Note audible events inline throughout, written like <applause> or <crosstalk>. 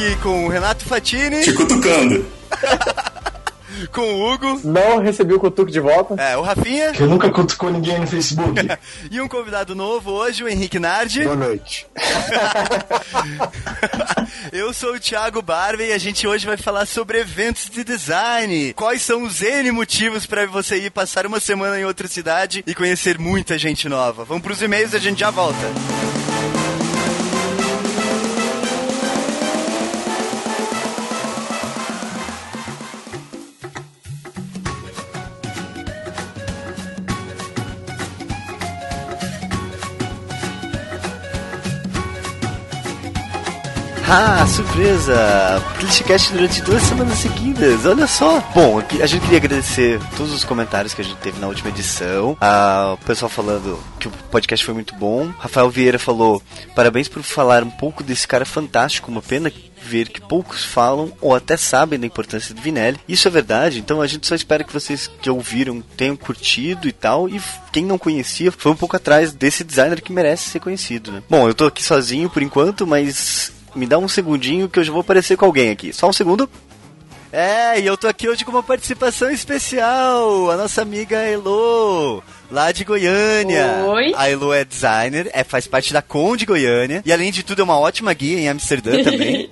aqui com o Renato Fatini. Te cutucando. <laughs> com o Hugo. Não recebi o cutuco de volta. É, o Rafinha. Que nunca cutucou ninguém no Facebook. <laughs> e um convidado novo hoje, o Henrique Nardi. Boa noite. <laughs> Eu sou o Thiago Barba e a gente hoje vai falar sobre eventos de design. Quais são os N motivos para você ir passar uma semana em outra cidade e conhecer muita gente nova? Vamos pros e-mails e a gente já volta. Ah, surpresa! Clichecast durante duas semanas seguidas, olha só! Bom, a gente queria agradecer todos os comentários que a gente teve na última edição. Ah, o pessoal falando que o podcast foi muito bom. Rafael Vieira falou: parabéns por falar um pouco desse cara fantástico, uma pena ver que poucos falam ou até sabem da importância do Vinelli. Isso é verdade, então a gente só espera que vocês que ouviram tenham curtido e tal. E quem não conhecia foi um pouco atrás desse designer que merece ser conhecido, né? Bom, eu tô aqui sozinho por enquanto, mas me dá um segundinho que eu já vou aparecer com alguém aqui. Só um segundo. É, e eu tô aqui hoje com uma participação especial, a nossa amiga Elo, lá de Goiânia. Oi. A Elo é designer, é, faz parte da Com de Goiânia, e além de tudo é uma ótima guia em Amsterdã <laughs> também.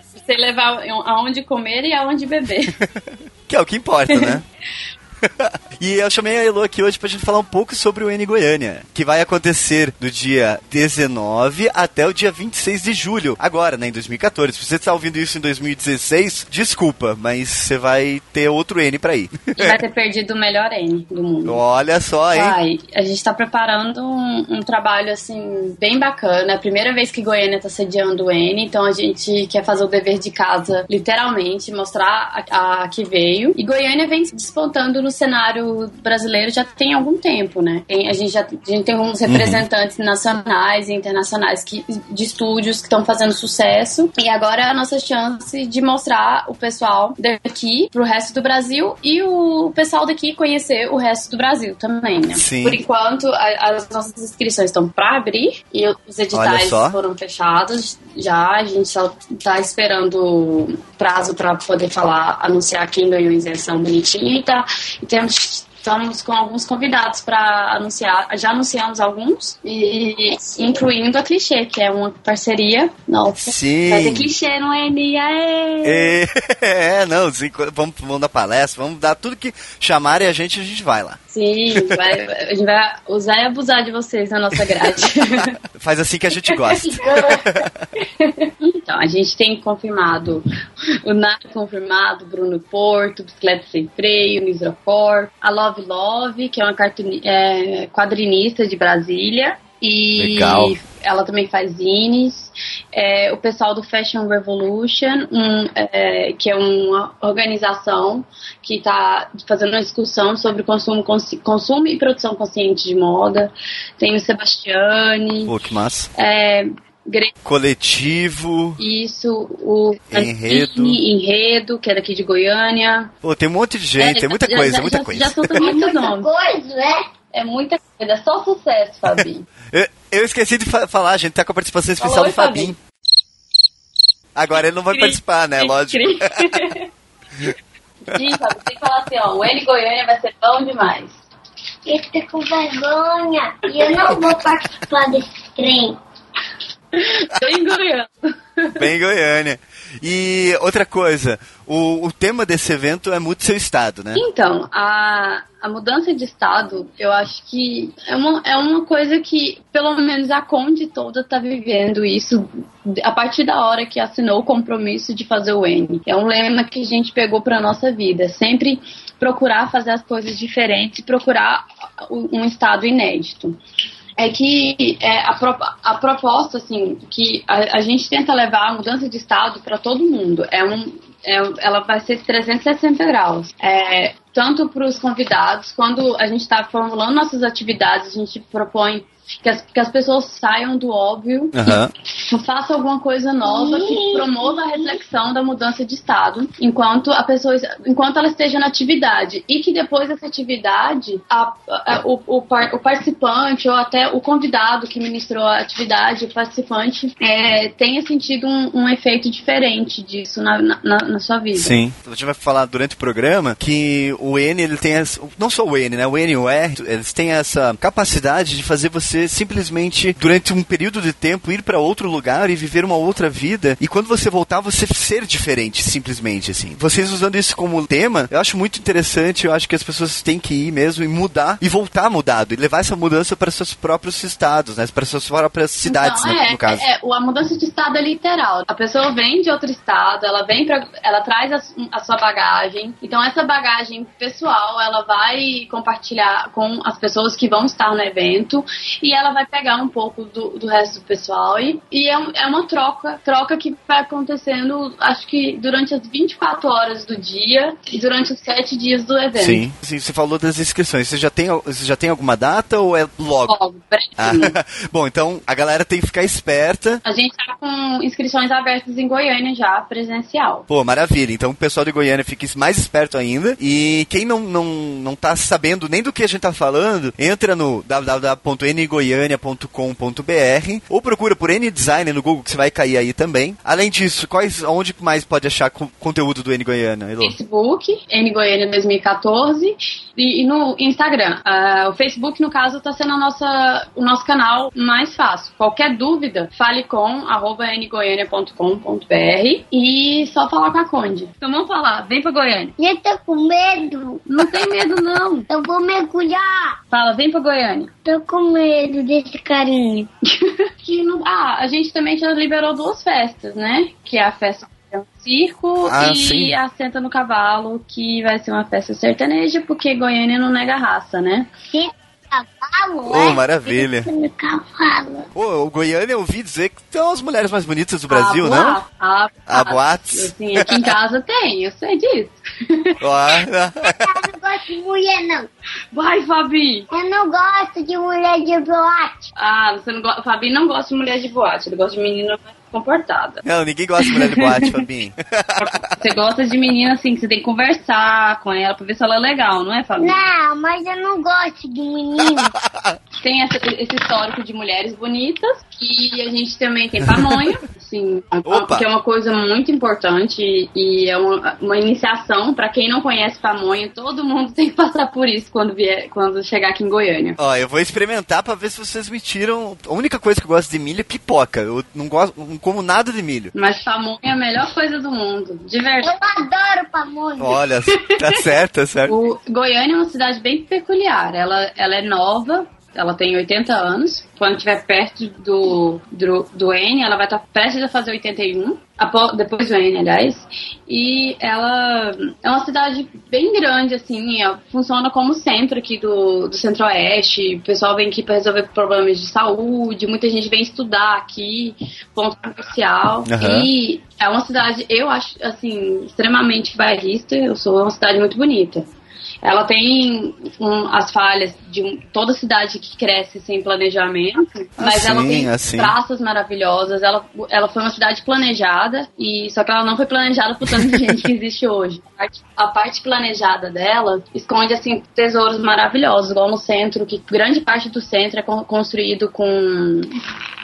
Você levar aonde comer e aonde beber. <laughs> que é o que importa, né? <laughs> <laughs> e eu chamei a Elo aqui hoje pra gente falar um pouco sobre o N Goiânia, que vai acontecer do dia 19 até o dia 26 de julho, agora, né, em 2014. Se você está ouvindo isso em 2016, desculpa, mas você vai ter outro N pra ir. E vai ter perdido o melhor N do mundo. Olha só, hein? Vai. A gente tá preparando um, um trabalho, assim, bem bacana. É a primeira vez que Goiânia tá sediando o N, então a gente quer fazer o dever de casa, literalmente, mostrar a, a que veio. E Goiânia vem despontando no cenário brasileiro já tem algum tempo, né? Tem, a, gente já a gente tem uns representantes uhum. nacionais e internacionais que, de estúdios que estão fazendo sucesso. E agora é a nossa chance de mostrar o pessoal daqui pro resto do Brasil e o pessoal daqui conhecer o resto do Brasil também, né? Sim. Por enquanto, a, as nossas inscrições estão para abrir e os editais foram fechados já. A gente só tá esperando prazo para poder falar, anunciar quem ganhou isenção bonitinha e tá temos estamos com alguns convidados para anunciar. Já anunciamos alguns, e incluindo a Clichê, que é uma parceria nossa. Sim. Vai ter Clichê no N, aê! <laughs> É, não, sim, vamos, vamos dar palestra, vamos dar tudo que chamarem a gente, a gente vai lá. Sim, vai, a gente vai usar e abusar de vocês na nossa grade. <laughs> Faz assim que a gente gosta. <laughs> então, a gente tem confirmado o Nato confirmado, Bruno Porto, Bicicleta Sem Freio, Nisropor, a Love Love, que é uma é, quadrinista de Brasília. E Legal. ela também faz zines. É, o pessoal do Fashion Revolution, um, é, que é uma organização que está fazendo uma discussão sobre consumo, consumo e produção consciente de moda. Tem o Sebastiane. Pô, que massa. É, Coletivo. Isso, o Enredo. Enredo, que é daqui de Goiânia. Pô, tem um monte de gente, é, é muita já, coisa, já, é muita já, coisa. Já são muitos nomes. coisa, né? É muita coisa, é só sucesso, Fabinho. <laughs> eu, eu, esqueci de fa falar, a gente tá com a participação especial Falou, do Fabinho. Agora ele não vai Cri, participar, né? Cri, Lógico. <laughs> Sim, Fabinho, tem que falar assim, ó, o N Goiânia vai ser bom demais. Eu tô com vergonha e eu não vou participar desse trem. Bem Goiânia. Bem Goiânia. E outra coisa, o, o tema desse evento é Mude Seu Estado, né? Então, a, a mudança de estado, eu acho que é uma, é uma coisa que, pelo menos, a Conde toda está vivendo isso a partir da hora que assinou o compromisso de fazer o N. É um lema que a gente pegou para nossa vida. Sempre procurar fazer as coisas diferentes, procurar um estado inédito é que é, a, pro, a proposta, assim, que a, a, gente tenta levar a mudança de estado para todo mundo. É um, é, ela vai ser 360 graus. É, tanto para os convidados, quando a gente está formulando nossas atividades, a gente propõe que as, que as pessoas saiam do óbvio, que façam alguma coisa nova, que promova a reflexão da mudança de estado, enquanto a pessoa, enquanto ela esteja na atividade, e que depois dessa atividade, a- a- o, o par- o participante ou até o convidado que ministrou a atividade, o participante, é, tenha sentido um, um efeito diferente disso na, na, na sua vida. Sim. A gente vai falar durante o programa que o N, ele tem as, não só o N, né? O N e o R, eles têm essa capacidade de fazer você simplesmente, durante um período de tempo, ir para outro lugar e viver uma outra vida. E quando você voltar, você ser diferente, simplesmente, assim. Vocês usando isso como tema, eu acho muito interessante. Eu acho que as pessoas têm que ir mesmo e mudar e voltar mudado e levar essa mudança para seus próprios estados, né? Para suas próprias cidades, Então, é, no caso. é, o- a mudança de estado é literal. A pessoa vem de outro estado, ela vem para, ela traz a, a sua bagagem. Então essa bagagem pessoal, ela vai compartilhar com as pessoas que vão estar no evento e ela vai pegar um pouco do, do resto do pessoal e, e é, é uma troca, troca que vai acontecendo, acho que durante as 24 horas do dia e durante os 7 dias do evento. Sim. Sim, você falou das inscrições. Você já tem, você já tem alguma data ou é logo? Logo, Ah. <laughs> Bom, então a galera tem que ficar esperta. A gente tá com inscrições abertas em Goiânia já, presencial. Pô, maravilha. Então o pessoal de Goiânia fique mais esperto ainda. E quem não, não, não tá sabendo nem do que a gente tá falando, entra no www.ngoiania.com.br ou procura por N Design no Google que você vai cair aí também. Além disso, quais, onde mais pode achar co- conteúdo do N Goiânia, Elô? Facebook, N Goiânia 2014, e, e no Instagram. Ah, o Facebook, no caso, está sendo a nossa, o nosso canal mais fácil. Qualquer dúvida, fale com arroba ngoiania.com.br e só falar com a Conde. Então vamos falar, vem pra Goiânia. Eu tô com medo. Não tem medo, não. Eu vou mergulhar. Fala, vem pra Goiânia. Tô com medo desse carinha. <laughs> Que não- ah, a gente também já liberou duas festas, né? Que é a festa do circo Ah, e sim. a Senta no Cavalo, que vai ser uma festa sertaneja, porque Goiânia não nega raça, né? Sim, cavalo, é? maravilha. Cavalo. Pô, o Goiânia eu ouvi dizer que são as mulheres mais bonitas do Brasil, a não? boate, A, A boates. Assim, aqui em casa <laughs> tem, eu sei disso. Ó, Eu não gosto de mulher, não. Vai, Fabi! Eu não gosto de mulher de boate. Ah, você não gosta. Fabi não gosta de mulher de boate, ele gosta de menina mais comportada. Não, ninguém gosta de mulher de boate, <laughs> Fabinho. Você gosta de menina assim, que você tem que conversar com ela pra ver se ela é legal, não é, Fabi? Não, mas eu não gosto de menino. <laughs> Tem essa- esse histórico de mulheres bonitas, que a gente também tem pamonha, assim, Opa! que é uma coisa muito importante e é uma, uma iniciação pra quem não conhece pamonha, todo mundo <laughs> tem que passar por isso quando vier, quando chegar aqui em Goiânia. Ó, eu vou experimentar pra ver se vocês me tiram. A única coisa que eu gosto de milho é pipoca. Eu não gosto, não como nada de milho. Mas pamonha é a melhor coisa do mundo, de verdade. Eu adoro pamonha. Olha, tá certo, tá certo. O Goiânia é uma cidade bem peculiar. Ela, ela é nova, ela tem 80 anos. Quando estiver perto do, do, do N, ela vai estar prestes a fazer 81. apo- Depois do N, aliás. E ela é uma cidade bem grande, assim. Funciona como centro aqui do, do Centro-Oeste. O pessoal vem aqui para resolver problemas de saúde. Muita gente vem estudar aqui, ponto comercial. Aham. E é uma cidade, eu acho, assim, extremamente bairrista. Eu sou uma cidade muito bonita. Ela tem um, as falhas de um- toda cidade que cresce sem planejamento, mas ela Assim, tem assim. praças maravilhosas. Ela, ela foi uma cidade planejada, e só que ela não foi planejada por tanto <laughs> gente que existe hoje. A parte, a parte planejada dela esconde assim tesouros maravilhosos, igual no centro, que grande parte do centro é con- construído com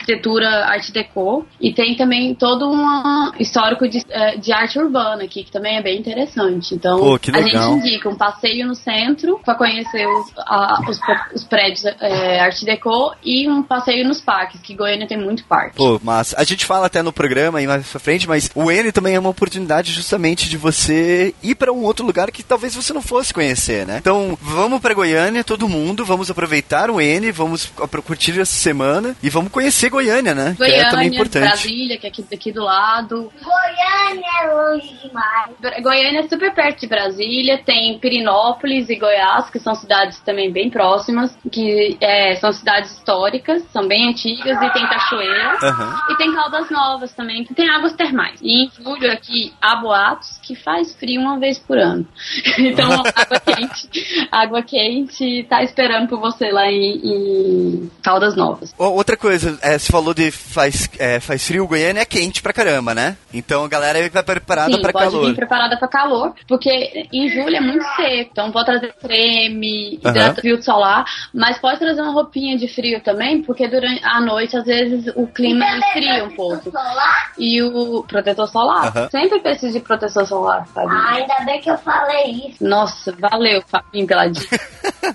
arquitetura arte deco. E tem também todo um histórico de, eh, de arte urbana aqui que também é bem interessante. Então Pô, a gente indica um passeio no centro para conhecer os, a- os, os prédios eh, arte deco e um passeio nos parques que Goiânia tem muito parque. Pô, mas a gente fala até no programa aí mais pra frente, mas o N também é uma oportunidade justamente de você ir pra um outro lugar que talvez você não fosse conhecer, né? Então, vamos pra Goiânia, todo mundo, vamos aproveitar o N, vamos curtir essa semana e vamos conhecer Goiânia, né? Goiânia, que é também importante. Brasília, que é aqui, aqui do lado. Goiânia é longe demais. Goiânia é super perto de Brasília, tem Pirinópolis e Goiás, que são cidades também bem próximas, que é, são cidades históricas, são bem antigas, e tem cachoeira. Aham. E tem Caldas Novas também, que tem águas termais. E em julho aqui há boatos que faz frio uma vez por ano. <laughs> Então, <laughs> água quente, água quente tá esperando por você lá em, em Caldas Novas. Outra coisa, é, você falou de faz, é, faz frio, Goiânia é quente pra caramba, né? Então a galera vai preparada Sim, pra pode calor. vir preparada para calor, porque em julho é muito seco, então pode trazer creme, hidrato filtro solar, mas pode trazer uma roupinha de frio também, porque durante a noite às vezes o clima esfria um pouco. Solar? E o protetor solar, Aham. sempre precisa de protetor solar, Fabinho. Ah, ainda bem que eu falei isso. Nossa, valeu, Fabinho, pela dica.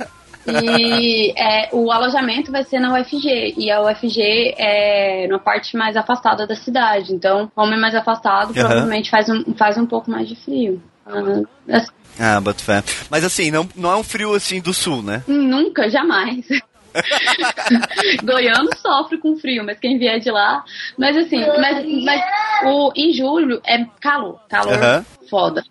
<laughs> E é, o alojamento vai ser na UFG. E a UFG é na parte mais afastada da cidade. Então, como é mais afastado, provavelmente faz um, faz um pouco mais de frio. Ah, assim, Ah, boto fé. Mas assim, não, não é um frio assim do sul, né? nunca, jamais. <laughs> Goiano sofre com frio, mas quem vier de lá. Mas assim, mas, mas o, em julho é calor. Calor Aham. foda.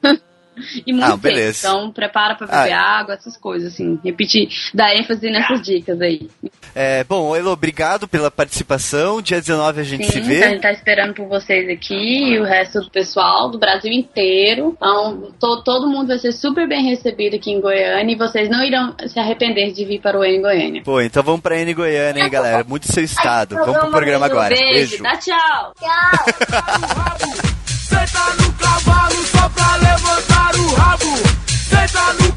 E muito Ah, beleza. Então prepara pra beber Ah. água, essas coisas, assim. Repetir, dar ênfase nessas dicas aí. É, bom, Elo, obrigado pela participação. Dia 19 a gente se Sim, vê. a gente tá esperando por vocês aqui e o resto do pessoal do Brasil inteiro. Então, to- todo mundo vai ser super bem recebido aqui em Goiânia e vocês não irão se arrepender de vir para o N Goiânia. Pô, então vamos pra N Goiânia, hein, galera? Muito seu estado. Vamos pro programa agora. Beijo, Beijo. dá tchau! Tchau. Senta no cavalo pra levantar o rabo. Senta no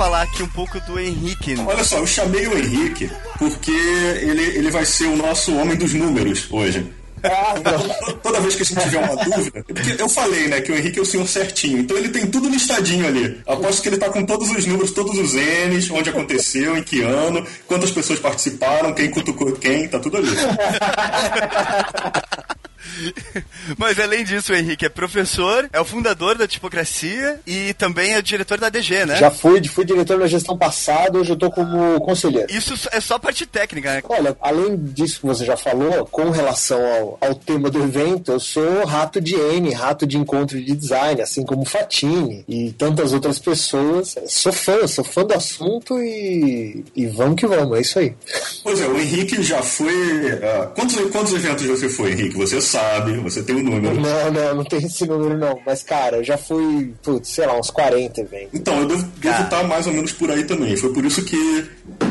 falar aqui um pouco do Henrique. Olha só, eu chamei o Henrique porque ele, ele vai ser o nosso homem dos números hoje. <laughs> Toda vez que a gente tiver uma dúvida, porque eu falei, né, que o Henrique é o senhor certinho, então ele tem tudo listadinho ali. Aposto que ele tá com todos os números, todos os N's, onde aconteceu, em que ano, quantas pessoas participaram, quem cutucou quem, tá tudo ali. <laughs> Mas além disso, o Henrique é professor, é o fundador da Tipocracia e também é o diretor da DG, né? Já fui, fui diretor na gestão passada, hoje eu tô como conselheiro. Isso é só parte técnica, né? Olha, além disso que você já falou, com relação ao, ao tema do evento, eu sou rato de N, rato de encontro de design, assim como Fatini e tantas outras pessoas. Sou fã, sou fã do assunto e, e vamos que vamos, é isso aí. Pois é, o Henrique já foi. ah, quantos, quantos eventos você foi, Henrique? Você sabe, você tem o número. Não, não, não tem esse número não, mas cara, eu já fui, putz, sei lá, uns 40 eventos. Então, eu devo, devo estar mais ou menos por aí também. Foi por isso que,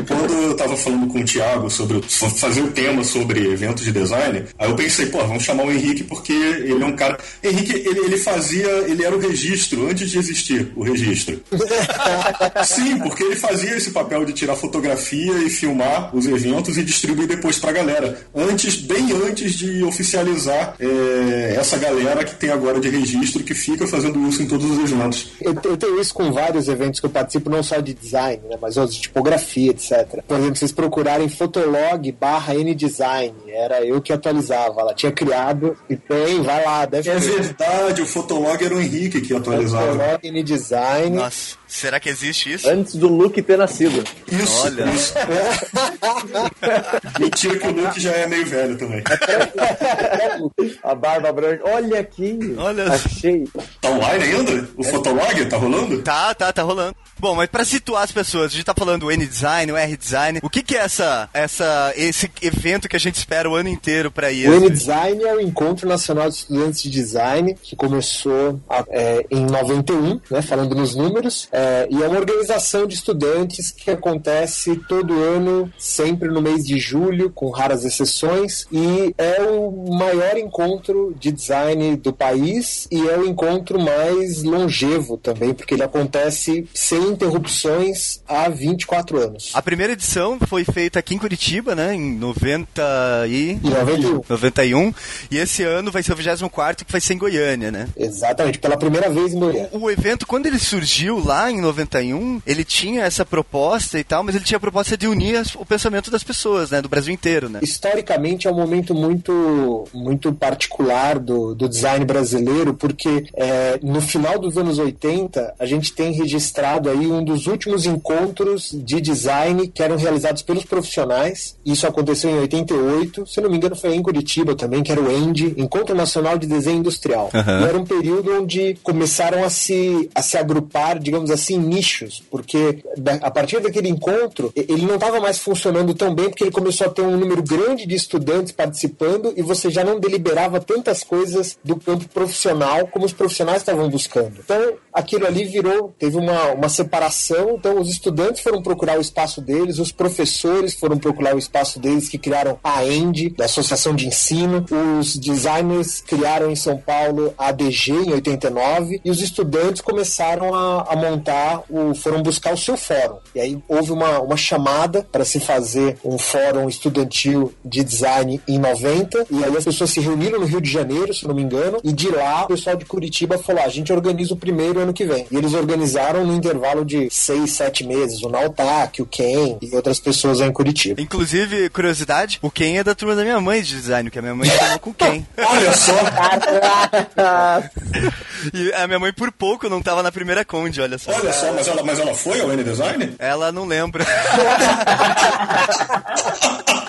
quando eu tava falando com o Thiago sobre fazer o tema sobre eventos de design, aí eu pensei, pô, vamos chamar o Henrique porque ele é um cara. Henrique, ele, ele fazia. Ele era o registro antes de existir o registro. <laughs> Sim, porque ele fazia esse papel de tirar fotografia e filmar os eventos e distribuir depois pra galera. Antes, bem antes de oficializar é, essa galera que tem agora de registro que fica fazendo isso em todos os eventos. Eu, eu tenho isso com vários eventos que eu participo, não só de design, né, mas outros de tipografia, etc. Por exemplo, vocês procurarem Fotolog barra N-Design, era eu que atualizava, ela tinha criado e tem, vai lá, deve É ter. verdade, o Fotolog era o Henrique que atualizava. Fotolog N-Design. Nossa, será que existe isso? Antes do Luke ter nascido. Isso, Olha. isso. <laughs> Mentira que o Luke já é meio velho também. <laughs> A barba branca. Olha aqui. Olha. Achei. Tá online ainda? O Fotolog tá rolando? Tá, tá, tá rolando. Bom, mas pra situar as pessoas, a gente tá falando o N-Design, o R-Design. O que que é essa, essa, esse evento que a gente espera o ano inteiro pra ir? O N-Design é o Encontro Nacional de Estudantes de Design, que começou é, em 91, né, falando nos números, é, e é uma organização de estudantes que acontece todo ano, sempre no mês de julho, com raras exceções, e é o maior encontro de design do país e é o encontro mais longevo também, porque ele acontece sem interrupções há 24 anos. A primeira edição foi feita aqui em Curitiba, né, em 90 e... Em 91. 91, e esse ano vai ser o 24 que vai ser em Goiânia, né? Exatamente, pela primeira vez em Goiânia. O evento, quando ele surgiu lá lá em 91, ele tinha essa proposta e tal, mas ele tinha a proposta de unir as- o pensamento das pessoas, né? Do Brasil inteiro, né? historicamente é um momento muito muito particular do, do design brasileiro, porque é, no final dos anos 80 a gente tem registrado aí um dos últimos encontros de design que eram realizados pelos profissionais. Isso aconteceu em 88, se não me engano foi em Curitiba também, que era o ENDE, Encontro Nacional de Desenho Industrial. Aham. E era um período onde começaram a se, a se agrupar, digamos assim, nichos, porque da- a partir daquele encontro, ele não estava mais funcionando tão bem, porque ele começou a ter um número grande de estudantes participando e você já não deliberava tantas coisas do campo profissional como os profissionais estavam buscando. Então, aquilo ali virou, teve uma, uma separação, então os estudantes foram procurar o espaço deles, os professores foram procurar o espaço deles, que criaram a END, da Associação de Ensino, os designers criaram em São Paulo a ADG em 89 e os estudantes começaram a, a montar, o, foram buscar o seu fórum. E aí houve uma, uma chamada para se fazer um fórum estudantil de design em 90 e aí as pessoas se reuniram no Rio de Janeiro, se não me engano, e de lá o pessoal de Curitiba falou: "Ah, a gente organiza o primeiro ano que vem. E eles organizaram no intervalo de seis, sete meses, o Nautac, o Ken e outras pessoas aí em Curitiba. Inclusive, curiosidade, o Ken é da turma da minha mãe de design, porque a minha mãe chamou com o Ken. <laughs> Olha só, <laughs> E a minha mãe, por pouco, não tava na primeira Conde, olha só. olha só, mas ela, mas ela foi ao N-Design? Ela não lembra. <laughs>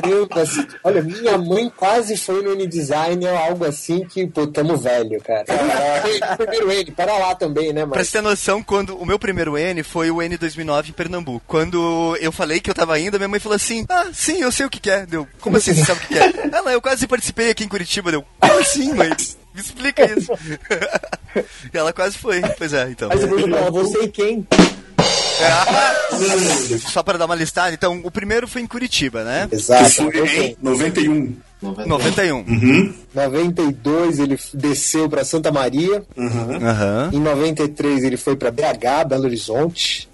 Caramba, assim, olha, minha mãe quase foi no N-Design ou algo assim que, pô, tamo velho, cara. Foi <laughs> primeiro N, para lá também, né, Pra mas... você ter noção, quando o meu primeiro N foi o N 2009 em Pernambuco. Quando eu falei que eu tava indo, minha mãe falou assim: Ah, sim, eu sei o que que é. Deu, como assim você sabe o que que é? <laughs> Ela, eu quase participei aqui em Curitiba. Deu, como assim, mãe? Me explica isso. <laughs> e ela quase foi. Pois é, então. Mas eu vou você e quem? Só para dar uma listada, então, o primeiro foi em Curitiba, né? Que Exato. foi em 91. 91. 92 ele desceu para Santa Maria. Aham. Em 93 ele foi para BH, Belo Horizonte.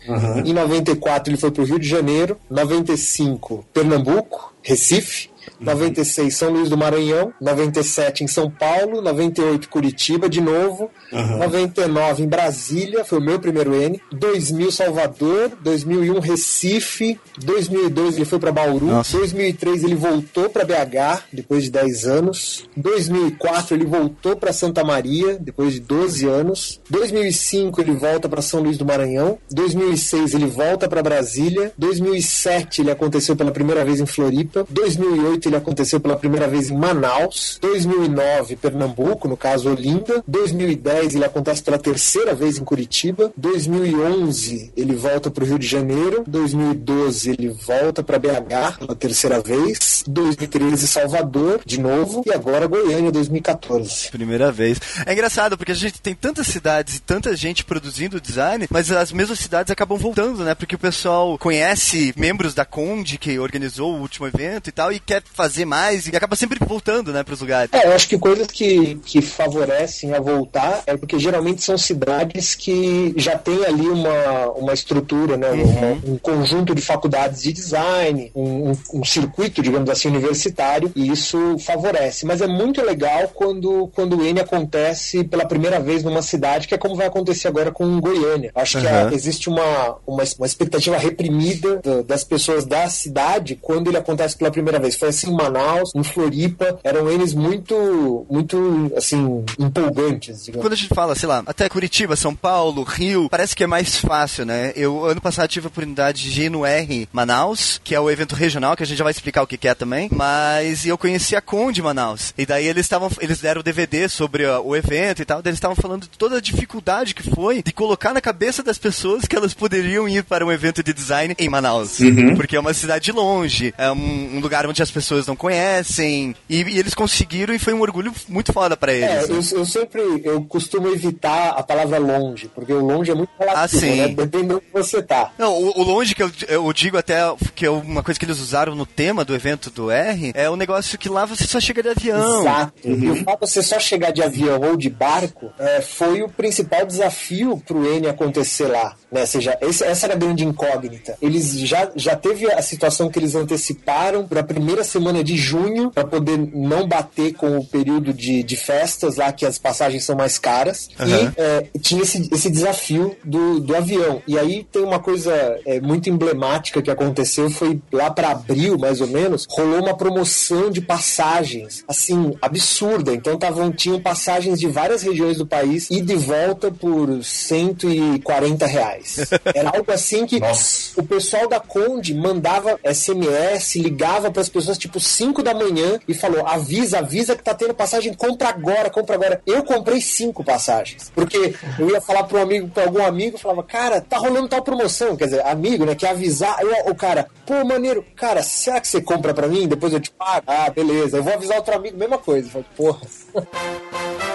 Em 94 ele foi para o Rio de Janeiro. 95 Pernambuco, Recife. 96 São Luís do Maranhão, 97 em São Paulo, 98 Curitiba de novo, 99 em Brasília, foi o meu primeiro N, 2000 Salvador, 2001 Recife, 2002 ele foi para Bauru, Nossa. 2003 ele voltou para BH depois de 10 anos, 2004 ele voltou para Santa Maria depois de 12 anos, 2005 ele volta para São Luís do Maranhão, 2006 ele volta para Brasília, 2007 ele aconteceu pela primeira vez em Floripa, 2008 ele aconteceu pela primeira vez em Manaus, 2009 Pernambuco, no caso Olinda, 2010 ele acontece pela terceira vez em Curitiba, 2011 ele volta para o Rio de Janeiro, 2012 ele volta para BH pela terceira vez, 2013 Salvador de novo e agora Goiânia 2014. Primeira vez. É engraçado, porque a gente tem tantas cidades e tanta gente produzindo design, mas as mesmas cidades acabam voltando, né? Porque o pessoal conhece membros da Conde que organizou o último evento e tal, e quer fazer mais, e acaba sempre voltando, né, pros lugares. É, eu acho que coisas que, que favorecem a voltar é porque geralmente são cidades que já tem ali uma, uma estrutura, né? uma- um conjunto de faculdades de design, um, um- um circuito, digamos assim, universitário, e isso favorece. Mas é muito legal quando, quando o N acontece pela primeira vez numa cidade, que é como vai acontecer agora com Goiânia. Acho que a- Aham. existe uma, uma, uma expectativa reprimida da- das pessoas da cidade quando ele acontece pela primeira vez. Foi assim em Manaus, em Floripa, eram eles muito, muito, assim, empolgantes, digamos. Quando a gente fala, sei lá, até Curitiba, São Paulo, Rio, parece que é mais fácil, né? Eu, ano passado, tive a oportunidade de ir no R Manaus, que é o evento regional, que a gente já vai explicar o que que é também, mas eu conheci a Conde Manaus. E daí eles estavam, eles deram o DVD sobre ó, o evento e tal, daí eles estavam falando de toda a dificuldade que foi de colocar na cabeça das pessoas que elas poderiam ir para um evento de design em Manaus. Porque é uma cidade longe, é um, um lugar onde as pessoas não conhecem, e, e eles conseguiram e foi um orgulho muito foda pra eles. É, né? eu, eu sempre eu costumo evitar a palavra longe, porque o longe é muito relativo, Ah, sim. né? Depende onde você tá. Não, o, o longe que eu, eu digo até que é uma coisa que eles usaram no tema do evento do R é o negócio que lá você só chega de avião. Exato. E o fato de você só chegar de avião ou de barco é, foi o principal desafio para o N acontecer lá. Né? Ou seja, esse- essa era a grande incógnita. Eles já, já teve a situação que eles anteciparam para a primeira semana de junho para poder não bater com o período de, de festas lá que as passagens são mais caras. Aham. E é, tinha esse, esse desafio do, do avião. E aí tem uma coisa é, muito emblemática que aconteceu, foi lá para abril, mais ou menos, rolou uma promoção de passagens, assim, absurda. Então tavam, tinham passagens de várias regiões do país e de volta por 140 reais. <laughs> Era algo assim que Nossa. o pessoal da Conde mandava SMS, ligava para as pessoas tipo 5 da manhã e falou: avisa, avisa que tá tendo passagem, compra agora, compra agora. Eu comprei cinco passagens, porque eu ia falar para um amigo, para algum amigo, eu falava: cara, tá rolando tal promoção, quer dizer, amigo, né, que avisar. O- o cara, pô, maneiro, cara, será que você compra para mim? Depois eu te pago. Ah, beleza, eu vou avisar outro amigo, mesma coisa. Eu falei, porra. <laughs>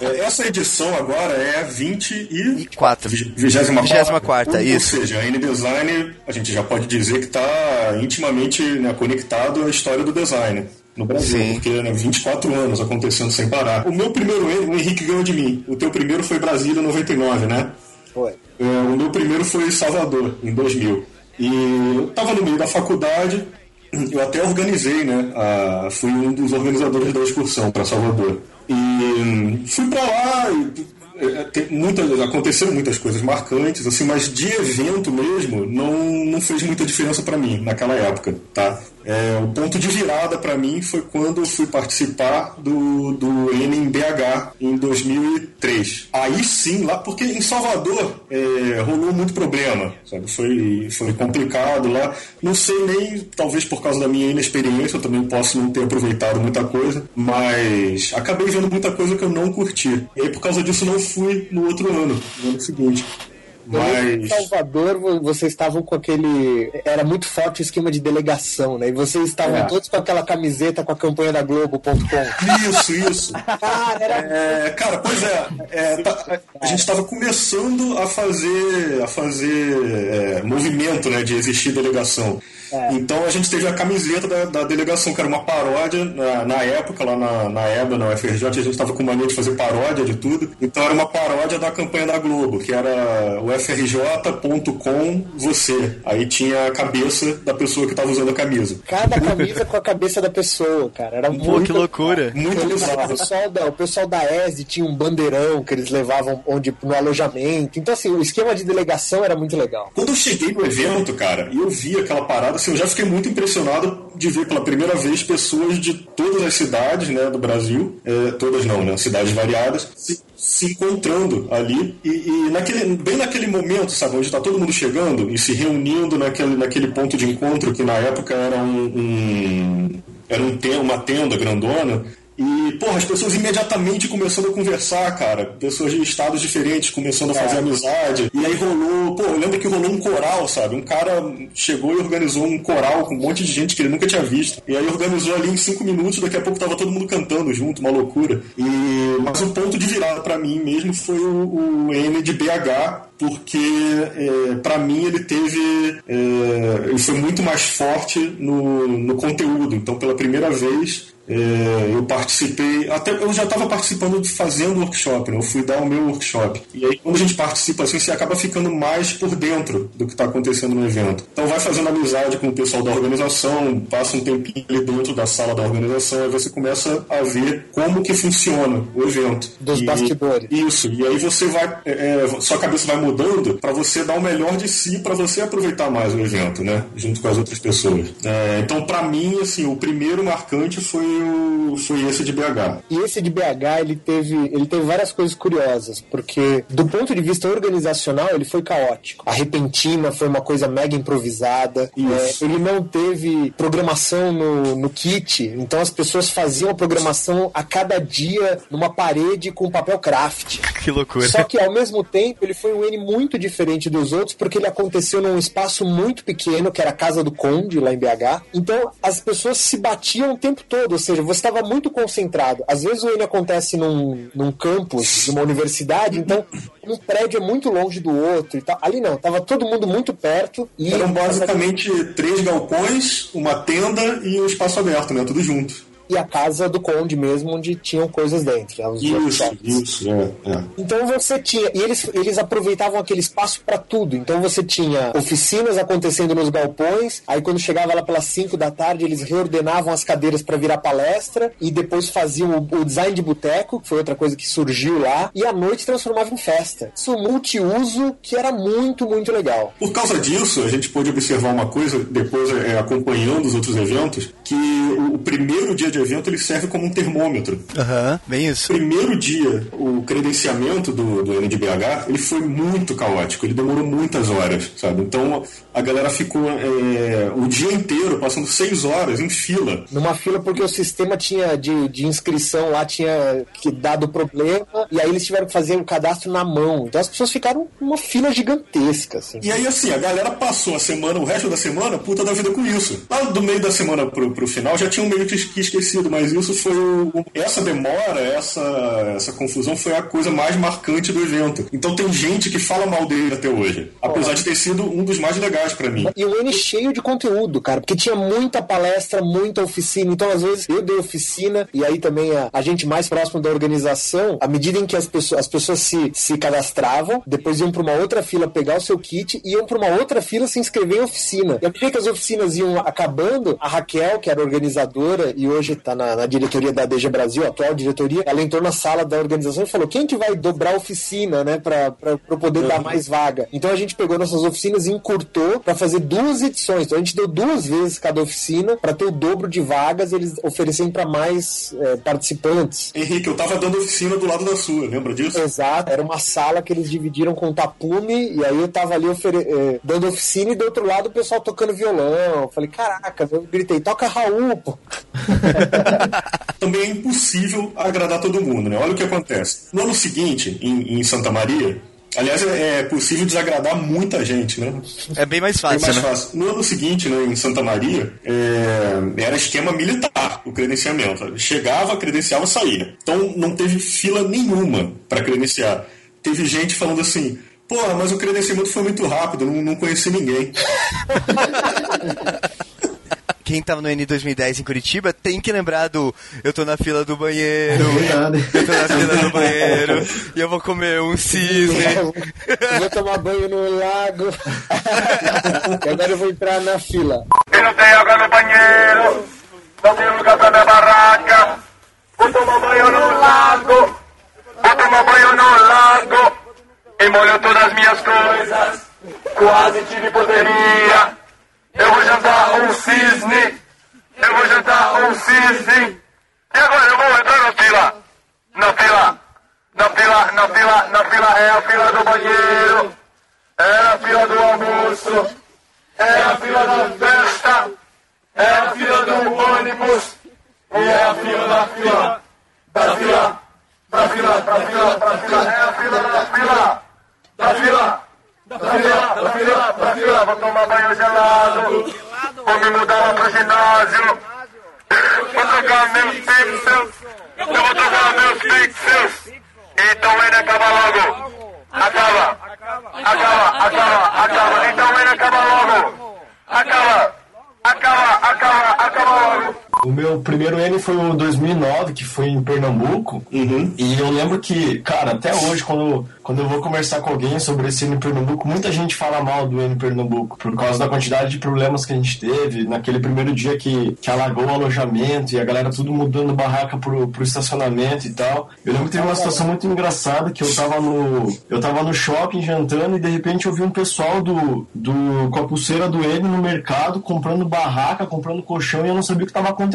É, Essa edição agora é a 20 e... Quatro. 24 24ª, Ou isso. seja, a N-Design, a gente já pode dizer que está intimamente né, conectado à história do design no Brasil, Sim. porque né, 24 anos acontecendo sem parar. O meu primeiro N, o Henrique ganhou de mim. O teu primeiro foi Brasília 99, né? Foi. É, o meu primeiro foi Salvador, em 2000. E eu estava no meio da faculdade, eu até organizei, né? a- fui um dos organizadores da excursão para Salvador. E fui para lá e é, muitas, aconteceram muitas coisas marcantes, assim, mas de evento mesmo não, não fez muita diferença para mim naquela época, tá? É, o ponto de virada para mim foi quando eu fui participar do, do N em BH em 2003. Aí sim, lá, porque em Salvador é, rolou muito problema, sabe? Foi, foi complicado lá. Não sei nem, talvez por causa da minha inexperiência, eu também posso não ter aproveitado muita coisa, mas acabei vendo muita coisa que eu não curti. E aí por causa disso não fui no outro ano, no ano seguinte. Em Mas. Salvador, vo- vocês estavam com aquele. Era muito forte o esquema de delegação, né? E vocês estavam É. todos com aquela camiseta com a campanha da Globo.com. Isso, isso. Era. É, cara, pois é, é, tá- a gente estava começando a fazer, a fazer é, movimento, né, de existir delegação. Então a gente teve a camiseta da, da delegação, que era uma paródia na, na época, lá na, na EBA, na UFRJ, a gente estava com mania de fazer paródia de tudo. Então era uma paródia da campanha da Globo, que era o FRJ.com você. Aí tinha a cabeça da pessoa que estava usando a camisa. Cada camisa com a cabeça da pessoa, cara. Era Pô, muito. que loucura. Muito Eles- o, bizarro. pessoal da, o pessoal da ESD tinha um bandeirão que eles levavam onde, no alojamento. Então, assim, o esquema de delegação era muito legal. Quando eu cheguei no evento, cara, e eu vi aquela parada, assim, eu já fiquei muito impressionado de ver pela primeira vez pessoas de todas as cidades, né, do Brasil, é, todas não, né, cidades variadas, se, se encontrando ali e, e naquele, bem naquele momento, sabe, onde tá todo mundo chegando e se reunindo naquele, naquele ponto de encontro que na época era um, um era um uma tenda grandona. E, porra, as pessoas imediatamente começando a conversar, cara. Pessoas de estados diferentes começando a fazer amizade. E aí rolou, pô, eu lembro que rolou um coral, sabe? Um cara chegou e organizou um coral com um monte de gente que ele nunca tinha visto. E aí organizou ali em cinco minutos, daqui a pouco tava todo mundo cantando junto, uma loucura. E, mas o ponto de virada pra mim mesmo foi o, o N de BH, porque é, para mim ele teve é, ele foi muito mais forte no, no conteúdo então pela primeira vez é, eu participei até eu já estava participando de fazendo workshop né? eu fui dar o meu workshop e aí quando a gente participa assim você acaba ficando mais por dentro do que está acontecendo no evento então vai fazendo amizade com o pessoal da organização passa um tempinho ali dentro da sala da organização aí você começa a ver como que funciona o evento Dos E- bastidores. isso, e aí você vai. é, é, sua cabeça vai mudando para você dar o melhor de si, para você aproveitar mais o evento, né? Junto com as outras pessoas. É, então, para mim, assim, o primeiro marcante foi, o, foi esse de BH. E esse de BH, ele teve, ele teve várias coisas curiosas, porque do ponto de vista organizacional, ele foi caótico. A repentina foi uma coisa mega improvisada. É, ele não teve programação no, no kit, então as pessoas faziam a programação a cada dia numa parede com papel craft. Que loucura. Só que ao mesmo tempo ele foi um N muito diferente dos outros, porque ele aconteceu num espaço muito pequeno, que era a casa do Conde, lá em BH. Então as pessoas se batiam o tempo todo, seja, você estava muito concentrado. Às vezes o N acontece num, num campus de uma universidade, então um prédio é muito longe do outro e tal. Ali não, tava todo mundo muito perto e Eram basicamente três galpões, uma tenda e um espaço aberto, né? Tudo junto. E a casa do Conde mesmo, onde tinham coisas dentro. né, Isso, isso, é, é. Então você tinha. E eles, eles aproveitavam aquele espaço para tudo. Então você tinha oficinas acontecendo nos galpões. Aí quando chegava lá pelas 5 da tarde, eles reordenavam as cadeiras para virar palestra. E depois faziam o, o design de boteco, que foi outra coisa que surgiu lá. E à noite transformava em festa. Isso multiuso que era muito, muito legal. Por causa disso, a gente pôde observar uma coisa, depois é, acompanhando os outros eventos, que o, o primeiro dia de evento ele serve como um termômetro. Aham, bem isso. Primeiro dia, o credenciamento do, do NDBH, ele foi muito caótico, ele demorou muitas horas, sabe? Então a galera ficou é, o dia inteiro passando seis horas em fila. Numa fila porque o sistema tinha de, de inscrição lá tinha que dado problema e aí eles tiveram que fazer um cadastro na mão. Então as pessoas ficaram numa fila gigantesca, assim. E aí, assim, a galera passou a semana, o resto da semana, puta da vida com isso. Lá do meio da semana pro, pro final já tinham meio que que esquecido, mas isso foi o. Essa demora, essa, essa confusão foi a coisa mais marcante do evento. Então tem gente que fala mal dele até hoje. Apesar de ter sido um dos mais legais pra mim. E o N cheio de conteúdo, cara, porque tinha muita palestra, muita oficina. Então, às vezes, eu dei oficina, e aí também a, a gente mais próximo da organização, à medida em que as pessoas, as pessoas se, se cadastravam, depois iam para uma outra fila pegar o seu kit, e iam para uma outra fila se inscrever em oficina. E à medida que as oficinas iam acabando, a Raquel, que era organizadora e hoje está na, na diretoria da DG Brasil, a atual diretoria, ela entrou na sala da organização e falou: quem que vai dobrar a oficina, né, para poder dar mais vaga? Então a gente pegou nossas oficinas e encurtou para fazer duas edições. Então a gente deu duas vezes cada oficina para ter o dobro de vagas e eles oferecendo para mais eh, participantes. Henrique, eu tava dando oficina do lado da sua, lembra disso? Exato, era uma sala que eles dividiram com tapume, e aí eu tava ali eh, dando oficina e do outro lado o pessoal tocando violão. Eu falei, caraca, eu gritei, toca Raul, pô. <laughs> <laughs> Também é impossível agradar todo mundo, né? Olha o que acontece. No ano seguinte, em, em Santa Maria, aliás, é é possível desagradar muita gente, né? É bem mais É fácil, mais né? fácil. No ano seguinte, né, em Santa Maria, é, era esquema militar o credenciamento. Chegava, credenciava, saía. Então não teve fila nenhuma para credenciar. Teve gente falando assim. Porra, mas o credenciamento foi muito rápido, não, não conheci ninguém. <laughs> Quem tava no N 2010 em Curitiba tem que lembrar do Eu tô na fila do banheiro. Verdade. Eu tô na fila do banheiro. E eu vou comer um cisne. Eu <laughs> vou tomar banho no lago. e agora eu vou entrar na fila. E não tem água no banheiro, não tem lugar pra minha barraca. Vou tomar banho no lago, vou tomar banho no lago. E molho todas as minhas coisas, quase tive poderia. Eu vou jantar um cisne, eu vou jantar um cisne. E agora eu vou entrar na fila, na fila, na fila, na fila, na fila, é a fila do banheiro, é a fila do almoço. É a fila da festa, é a fila do ônibus, e é a fila da fila, da fila, da fila, da fila, da fila, é a fila da fila, da fila, da fila, da fila, da fila, vou tomar banho gelado, vou me mudar lá pro ginásio, vou trocar meus pixels, eu vou trocar meus pixels, então ele acaba logo, acaba, acaba, acaba, acaba, então ele acaba logo, acaba, acaba, acaba, acaba logo. O meu primeiro N foi o 2009, que foi em Pernambuco. E eu lembro que, cara, até hoje, quando, quando eu vou conversar com alguém sobre esse N em Pernambuco, muita gente fala mal do N em Pernambuco, por causa da quantidade de problemas que a gente teve. Naquele primeiro dia que, que alagou o alojamento e a galera tudo mudando barraca pro, pro estacionamento e tal. Eu lembro que teve uma situação muito engraçada que eu tava no, eu tava no shopping jantando e de repente eu vi um pessoal do, do, com a pulseira do N no mercado comprando barraca, comprando colchão e eu não sabia o que estava acontecendo,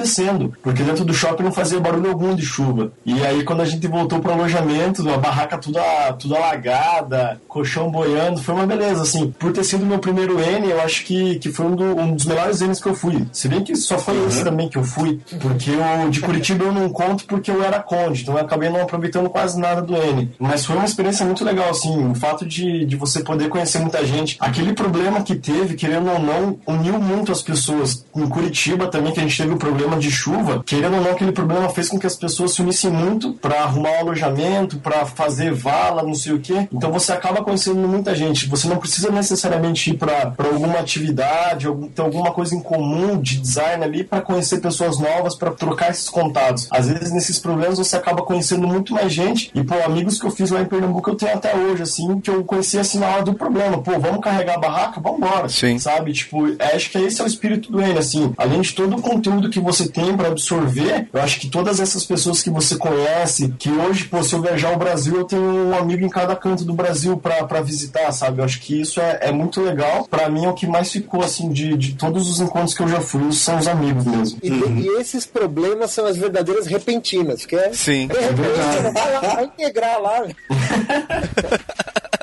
porque dentro do shopping não fazia barulho algum de chuva. E aí quando a gente voltou pro alojamento, a barraca tudo, a- tudo alagada, colchão boiando, foi uma beleza, assim. Por ter sido meu primeiro N, eu acho que, que foi um, do- um dos melhores N's que eu fui. Se bem que só foi esse também que eu fui, porque o de Curitiba eu não conto porque eu era conde, então eu acabei não aproveitando quase nada do N. Mas foi uma experiência muito legal, assim, o fato de, de você poder conhecer muita gente. Aquele problema que teve, querendo ou não, uniu muito as pessoas. Em Curitiba também, que a gente teve o problema de chuva, querendo ou não, aquele problema fez com que as pessoas se unissem muito para arrumar o alojamento, para fazer vala, não sei o quê. Então você acaba conhecendo muita gente. Você não precisa necessariamente ir para alguma atividade, algum, ter alguma coisa em comum de design ali para conhecer pessoas novas, para trocar esses contatos. Às vezes nesses problemas você acaba conhecendo muito mais gente. E pô, amigos que eu fiz lá em Pernambuco eu tenho até hoje, assim, que eu conheci assim na hora do problema. Pô, vamos carregar a barraca? Vamos embora. Sim. Sabe? Tipo, acho que esse é o espírito do N, assim. Além de todo o conteúdo que você tem para absorver, eu acho que todas essas pessoas que você conhece, que hoje, pô, se eu viajar ao Brasil, eu tenho um amigo em cada canto do Brasil para visitar, sabe? Eu acho que isso é, é muito legal. Para mim é o que mais ficou, assim, de, de todos os encontros que eu já fui, são os amigos mesmo. E, e esses problemas são as verdadeiras repentinas, que é. Sim. De repente, vai, lá, vai integrar lá. <laughs>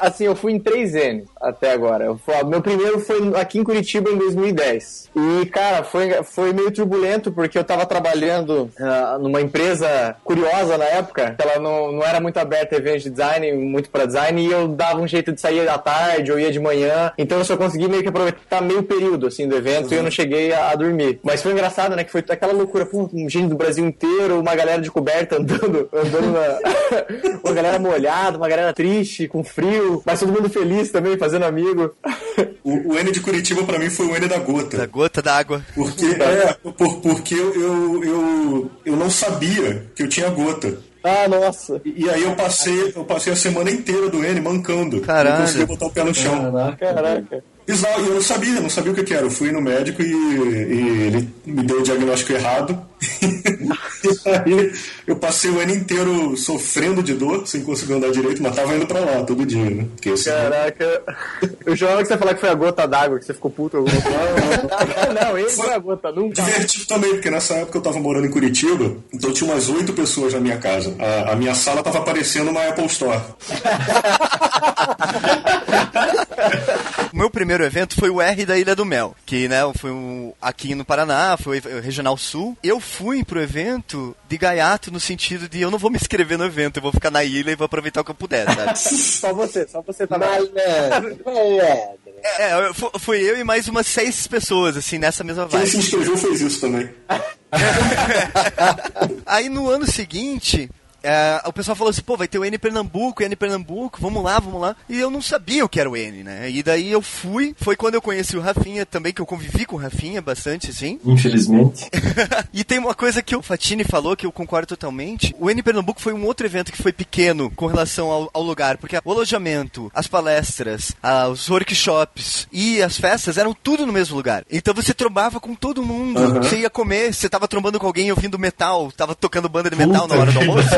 assim, eu fui em três N até agora. Eu fui- meu primeiro foi aqui em Curitiba em 2010. E, cara, foi, foi meio turbulento porque eu tava trabalhando ah, numa empresa curiosa na época. que Ela não, não era muito aberta a eventos de design, muito pra design, e eu dava um jeito de sair à tarde ou ia de manhã. Então eu só consegui meio que aproveitar meio período, assim, do evento e eu não cheguei a, a dormir. Mas foi engraçado, né? Que foi aquela loucura, pô, um gente do Brasil inteiro, uma galera de coberta <laughs> andando, andando na... <laughs> uma galera molhada, uma galera triste, com frio, mas todo mundo feliz também, fazendo amigo. O, o N de Curitiba pra mim foi o N da gota. Da gota d'água. Porque, é, por- porque eu, eu, eu, eu não sabia que eu tinha gota. Ah, nossa. E, e aí eu passei, eu passei a semana inteira do N mancando. Caralho. Não conseguia botar o pé no chão. Caraca. E eu não sabia, não sabia o que, que era. Eu fui no médico e, e ele me deu o diagnóstico errado. <laughs> e aí eu passei o ano inteiro sofrendo de dor, sem conseguir andar direito, mas tava indo pra lá todo dia, né? Porque Caraca. Eu jurava que você falar que foi a gota d'água, que você ficou puto. alguma coisa. Não, ele foi a gota, nunca. Divertido também, porque nessa época eu tava morando em Curitiba, então tinha umas oito pessoas na minha casa. A, a minha sala tava parecendo uma Apple Store. <laughs> O meu primeiro evento foi o R da Ilha do Mel, que né, foi um, aqui no Paraná, foi o Regional Sul. Eu fui pro evento de gaiato no sentido de eu não vou me inscrever no evento, eu vou ficar na ilha e vou aproveitar o que eu puder, sabe? <laughs> Só você, só você tá Malandro, malandro. é, eu- fu- fui eu e mais umas seis pessoas, assim, nessa mesma Quem vibe. se inscreveu fez isso também. <laughs> Aí no ano seguinte, é, o pessoal falou assim, pô, vai ter o N Pernambuco, N Pernambuco, vamos lá, vamos lá. E eu não sabia o que era o N, né? E daí eu fui, foi quando eu conheci o Rafinha também, que eu convivi com o Rafinha bastante, assim. Infelizmente. <laughs> e tem uma coisa que o Fatini falou que eu concordo totalmente. O N Pernambuco foi um outro evento que foi pequeno com relação ao, ao lugar, porque o alojamento, as palestras, ah, os workshops e as festas eram tudo no mesmo lugar. Então você trombava com todo mundo. Você ia comer, você tava trombando com alguém ouvindo metal, tava tocando banda de metal na hora do almoço.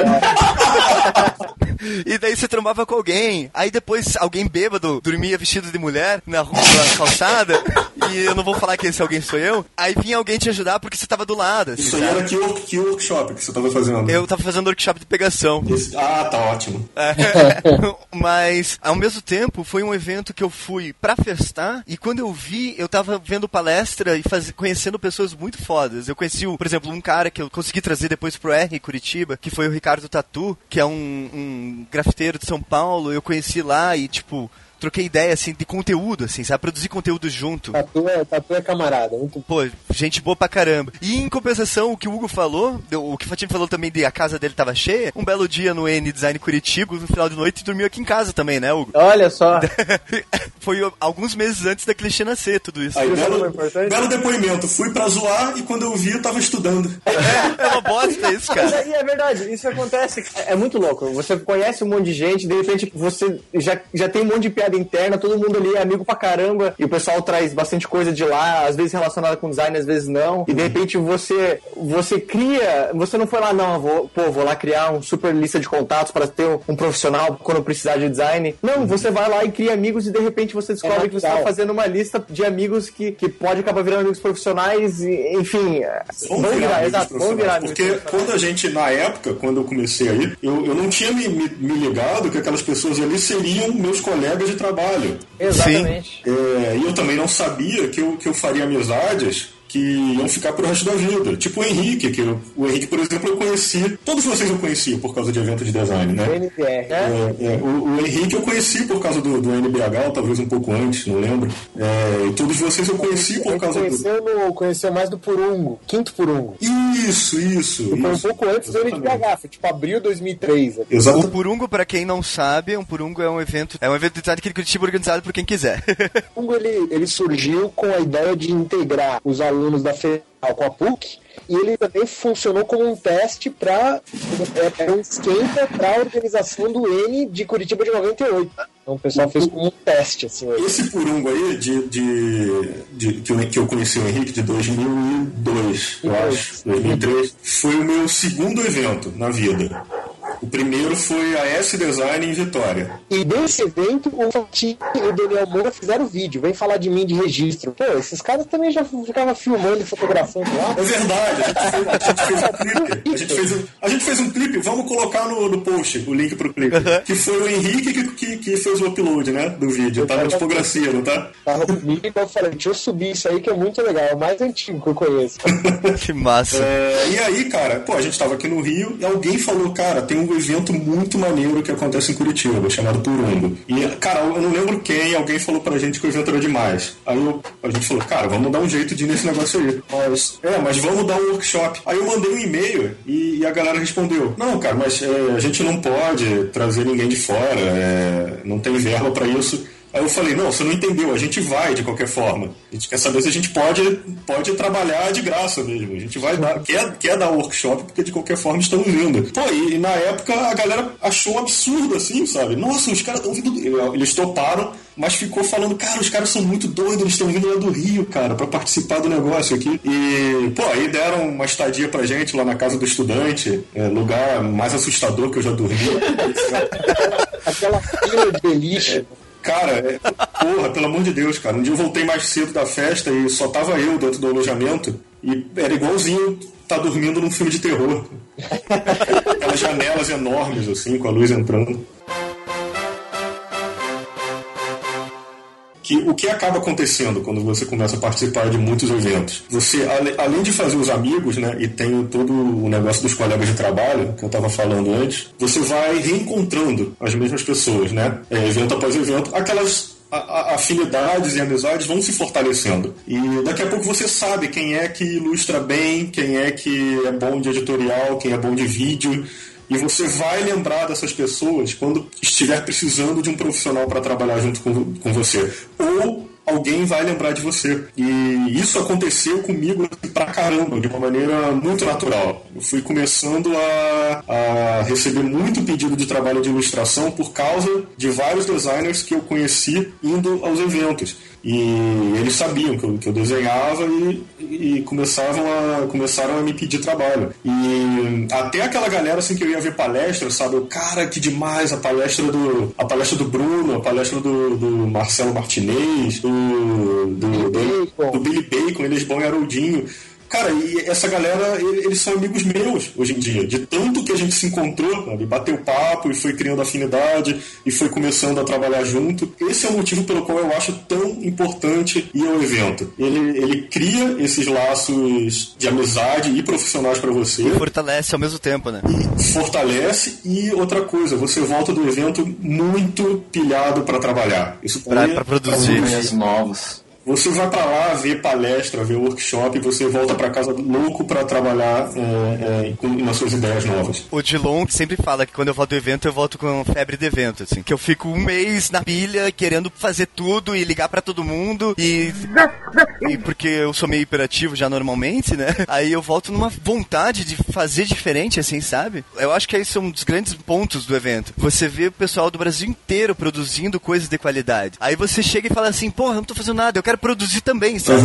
E daí você trombava com alguém. Aí depois alguém bêbado dormia vestido de mulher na rua, na calçada. E eu não vou falar que esse alguém sou eu. Aí vinha alguém te ajudar porque você tava do lado. assim, Isso aí era que, work- que workshop que você tava fazendo? Eu tava fazendo workshop de pegação. Esse- Ah, tá ótimo. É. <laughs> Mas, ao mesmo tempo, foi um evento que eu fui pra festar e quando eu vi, eu tava vendo palestra e faz... conhecendo pessoas muito fodas. Eu conheci, por exemplo, um cara que eu consegui trazer depois pro R Curitiba, que foi o Ricardo Tatu, que é um, um grafiteiro de São Paulo. Eu conheci lá e, tipo, troquei ideia, assim, de conteúdo, assim, sabe? Produzir conteúdo junto. Tatu é, tatu é camarada, muito Pô, gente boa pra caramba. E em compensação, o que o Hugo falou, o que o Fatini falou também de a casa dele tava cheia, um belo dia no N Design Curitiba, no final de noite, dormiu aqui em casa também, né, Hugo? Olha só. <laughs> Foi alguns meses antes da clichê nascer, tudo isso. Aí, Isso é belo, importante. belo depoimento. Fui pra zoar e quando eu vi, eu tava estudando. É uma bosta isso, Mas cara. aí é verdade, isso acontece. É, é muito louco. Você conhece um monte de gente, de repente você já, já tem um monte de piada interna, todo mundo ali é amigo pra caramba, e o pessoal traz bastante coisa de lá, às vezes relacionada com design, às vezes não. E de repente você você cria, você não foi lá, não, vou, pô, vou lá criar um super lista de contatos para ter um, um profissional quando precisar de design. Não, você vai lá e cria amigos e de repente você descobre que você tá natural. fazendo uma lista de amigos que, que pode acabar virando amigos profissionais, e, enfim, vão virar, amigos exato, vão virar amigos Porque quando a gente, na época, quando eu comecei aí, eu, eu não tinha me, me, me ligado que aquelas pessoas ali seriam meus colegas de trabalho. Exatamente. É, e eu também não sabia que eu, que eu faria amizades que iam ficar pro resto da vida. Tipo o Henrique, que eu- o Henrique, por exemplo, eu conheci. Todos vocês eu conheci por causa de evento de design, né? NPR. É, é, o, o Henrique eu conheci por causa do, do NBH, ou talvez um pouco antes, não lembro. É, e todos vocês eu conheci por causa do. conheceu, no, conheceu mais do Purungo, quinto Purungo. Isso, isso. Foi um pouco antes do NPH, foi tipo abril de 2003. O Exato. Purungo, pra quem não sabe, um Purungo é um evento, é um evento de design aqui em Curitiba organizado por quem quiser. O Purungo ele, ele surgiu com a ideia de integrar os alunos da Federal com a PUC e ele também funcionou como um teste para era um esquenta para a organização do N de Curitiba de 98. Então o pessoal fez como um teste assim. Esse Purungo aí, de, de, de- que, eu, que eu conheci o Henrique de 2002, eu acho, 2003, foi o meu segundo evento na vida. O primeiro foi a S Design em Vitória. E desse evento, o Fatih e o Daniel Moura fizeram vídeo. Vem falar de mim de registro. Pô, esses caras também já ficavam filmando e fotografando lá. É verdade, a gente fez, a gente fez um clipe. A gente fez um, a gente fez um clipe, vamos colocar no, no post o link pro clipe. Que foi o Henrique que, que, que fez o upload, né? Do vídeo. Tá na tipografia, não tá? Tava comigo e eu falei, deixa eu subir isso aí que é muito legal. É o mais antigo que eu conheço. <laughs> que massa. É, e aí, cara, pô, a gente tava aqui no Rio e alguém falou, cara, tem um evento muito maneiro que acontece em Curitiba, chamado Purungo. E, cara, eu não lembro quem, alguém falou pra gente que o evento era demais. Aí eu- a gente falou, cara, vamos dar um jeito de ir nesse negócio aí. Mas, é, mas vamos dar um workshop. Aí eu mandei um e-mail e, e a galera respondeu, não, cara, mas é, a gente não pode trazer ninguém de fora, é, não tem verba pra isso. Aí eu falei, não, você não entendeu, a gente vai de qualquer forma. A gente quer saber se a gente pode, pode trabalhar de graça mesmo. A gente vai dar, quer, quer dar workshop, porque de qualquer forma estamos vindo. Pô, e, e na época a galera achou um absurdo assim, sabe? Nossa, os caras estão vindo. Eles toparam, mas ficou falando, cara, os caras são muito doidos, eles estão vindo lá do Rio, cara, pra participar do negócio aqui. E, pô, aí deram uma estadia pra gente lá na casa do estudante, é, lugar mais assustador que eu já dormi. <laughs> Aquela fila de beliche. Cara, é- porra, pelo amor de Deus, cara. Um dia eu voltei mais cedo da festa e só tava eu dentro do alojamento e era igualzinho tá dormindo num filme de terror. Aquelas janelas enormes, assim, com a luz entrando. Que, o que acaba acontecendo quando você começa a participar de muitos eventos? Você, além de fazer os amigos, né, e tem todo o negócio dos colegas de trabalho, que eu estava falando antes, você vai reencontrando as mesmas pessoas, né? É, evento após evento, aquelas afinidades e amizades vão se fortalecendo. E daqui a pouco você sabe quem é que ilustra bem, quem é que é bom de editorial, quem é bom de vídeo. E você vai lembrar dessas pessoas quando estiver precisando de um profissional para trabalhar junto com, com você. Ou alguém vai lembrar de você. E isso aconteceu comigo pra caramba, de uma maneira muito natural. Eu fui começando a, a receber muito pedido de trabalho de ilustração por causa de vários designers que eu conheci indo aos eventos. E eles sabiam que eu, que eu desenhava e, e começavam a, começaram a me pedir trabalho. E até aquela galera assim que eu ia ver palestra, sabe? Eu, cara, que demais a palestra do a palestra do Bruno, a palestra do, do Marcelo Martinez, do, do, do, do Billy Bacon, eles bom e Haroldinho. Cara, e essa galera, ele- eles são amigos meus hoje em dia. De tanto que a gente se encontrou, sabe? bateu papo e foi criando afinidade e foi começando a trabalhar junto. Esse é o motivo pelo qual eu acho tão importante ir ao evento. Ele, ele cria esses laços de amizade e profissionais para você Fortalece ao mesmo tempo, né? fortalece e outra coisa, você volta do evento muito pilhado para trabalhar. Isso põe- pra produzir. Você vai para lá ver palestra, ver workshop, você volta para casa louco para trabalhar é, é, com, nas suas ideias novas. O Dilon sempre fala que quando eu volto do evento, eu volto com febre de evento, assim. Que eu fico um mês na pilha, querendo fazer tudo e ligar pra todo mundo. E, e porque eu sou meio hiperativo já normalmente, né? Aí eu volto numa vontade de fazer diferente, assim, sabe? Eu acho que esse é um dos grandes pontos do evento. Você vê o pessoal do Brasil inteiro produzindo coisas de qualidade. Aí você chega e fala assim, porra, não tô fazendo nada, eu quero produzir também, sabe?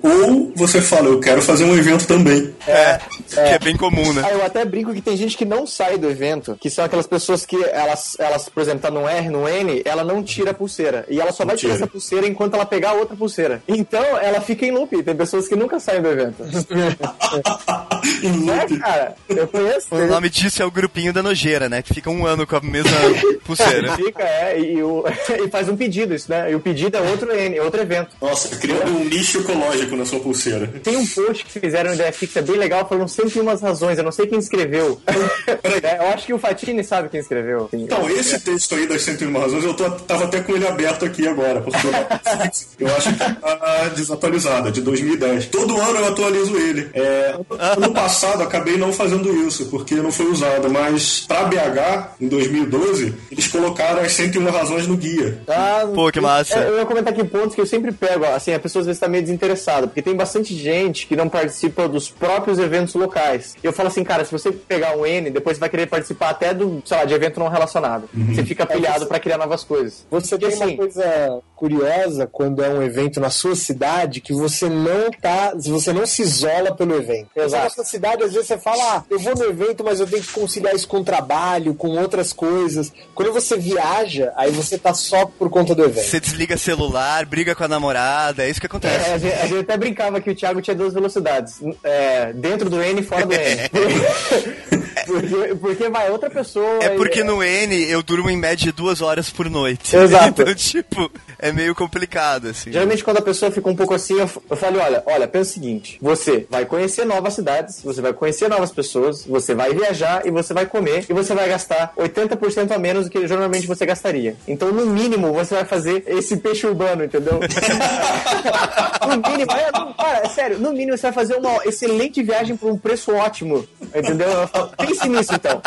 Ou você fala, eu quero fazer um evento também. É, que é bem comum, né? Ah, eu até brinco que tem gente que não sai do evento, que são aquelas pessoas que elas, elas por exemplo, tá no R, no N, ela não tira a pulseira. E ela só vai tirar Tira. essa pulseira enquanto ela pegar outra pulseira. Então, ela fica em loop. Tem pessoas que nunca saem do evento. <laughs> Em É, loop. cara, eu conheço. O nome disso é o grupinho da nojeira, né? Que fica um ano com a mesma pulseira. <laughs> Fica, é, e, o- <laughs> e faz um pedido, isso, né? E o pedido é outro N, é outro evento. Nossa, criando um nicho ecológico na sua pulseira. Tem um post que fizeram no Ideia Fixa bem legal, falando 101 razões. Eu não sei quem escreveu. <laughs> É, eu acho que o Fatini sabe quem escreveu. Sim. Então, esse texto aí das 101 razões, eu tô, tava até com ele aberto aqui agora, porque eu, eu acho que tá desatualizado, é de 2010. Todo ano eu atualizo ele. É, ano passado acabei não fazendo isso, porque não foi usado, mas pra BH, em 2012, eles colocaram as 101 razões no guia. Ah, Pô, que massa. é, Eu ia comentar aqui pontos que eu sempre pego, ó, assim, a pessoa às vezes tá meio desinteressada, porque tem bastante gente que não participa dos próprios eventos locais. E eu falo assim, cara, se você pegar um N, depois você vai querer participar até do, sei lá, de evento não relacionado. Você fica pilhado pra criar novas coisas. Você Porque, tem uma assim, coisa curiosa quando é um evento na sua cidade que você não tá, você não se isola pelo evento. Exato. Na sua cidade, às vezes você fala, ah, eu vou no evento, mas eu tenho que conciliar isso com o trabalho, com outras coisas. Quando você viaja, aí você tá só por conta do evento. Você desliga celular, briga com a namorada, é isso que acontece. É, a, gente, a gente até brincava que o Thiago tinha duas velocidades. É, dentro do N e fora do N. <laughs> porque, porque vai outra pessoa. É e- porque no N eu durmo em média duas horas por noite. Exato. <laughs> Então, tipo, é meio complicado, assim. Geralmente quando a pessoa fica um pouco assim, eu, falo, olha, olha, pensa o seguinte, você vai conhecer novas cidades, você vai conhecer novas pessoas, você vai viajar e você vai comer e você vai gastar 80% a menos do que normalmente você gastaria. Então, no mínimo, você vai fazer esse peixe urbano, entendeu? <laughs> no mínimo, é, não, cara, é sério, no mínimo você vai fazer uma excelente viagem por um preço ótimo, entendeu? Pense nisso então.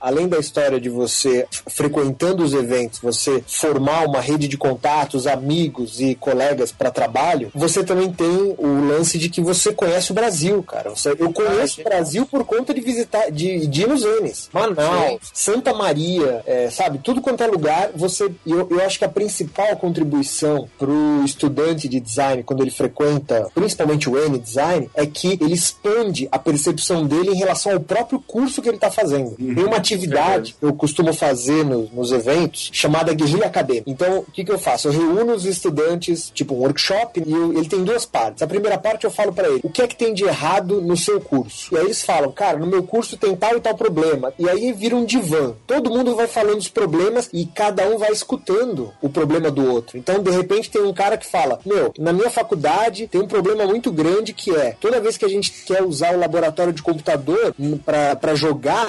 Além da história de você frequentando os eventos, você formar uma rede de contatos, amigos e colegas para trabalho, você também tem o lance de que você conhece o Brasil, cara. Você- eu conheço o Brasil por conta de visitar, de, de ir nos Enes. Manaus, Santa Maria, é, sabe? Tudo quanto é lugar, você. Eu, eu acho que a principal contribuição pro estudante de design, quando ele frequenta, principalmente o N design, é que ele expande a percepção dele em relação ao próprio curso que ele está fazendo. Tem uma atividade que eu costumo fazer no- nos eventos chamada guerrilha acadêmica. Então, o que, que eu faço? Eu reúno os estudantes, tipo um workshop, e eu- ele tem duas partes. A primeira parte eu falo para ele o que é que tem de errado no seu curso. E aí eles falam, cara, no meu curso tem tal e tal problema. E aí vira um divã. Todo mundo vai falando os problemas e cada um vai escutando o problema do outro. Então, de repente, tem um cara que fala: Meu, na minha faculdade tem um problema muito grande que é toda vez que a gente quer usar o laboratório de computador para jogar,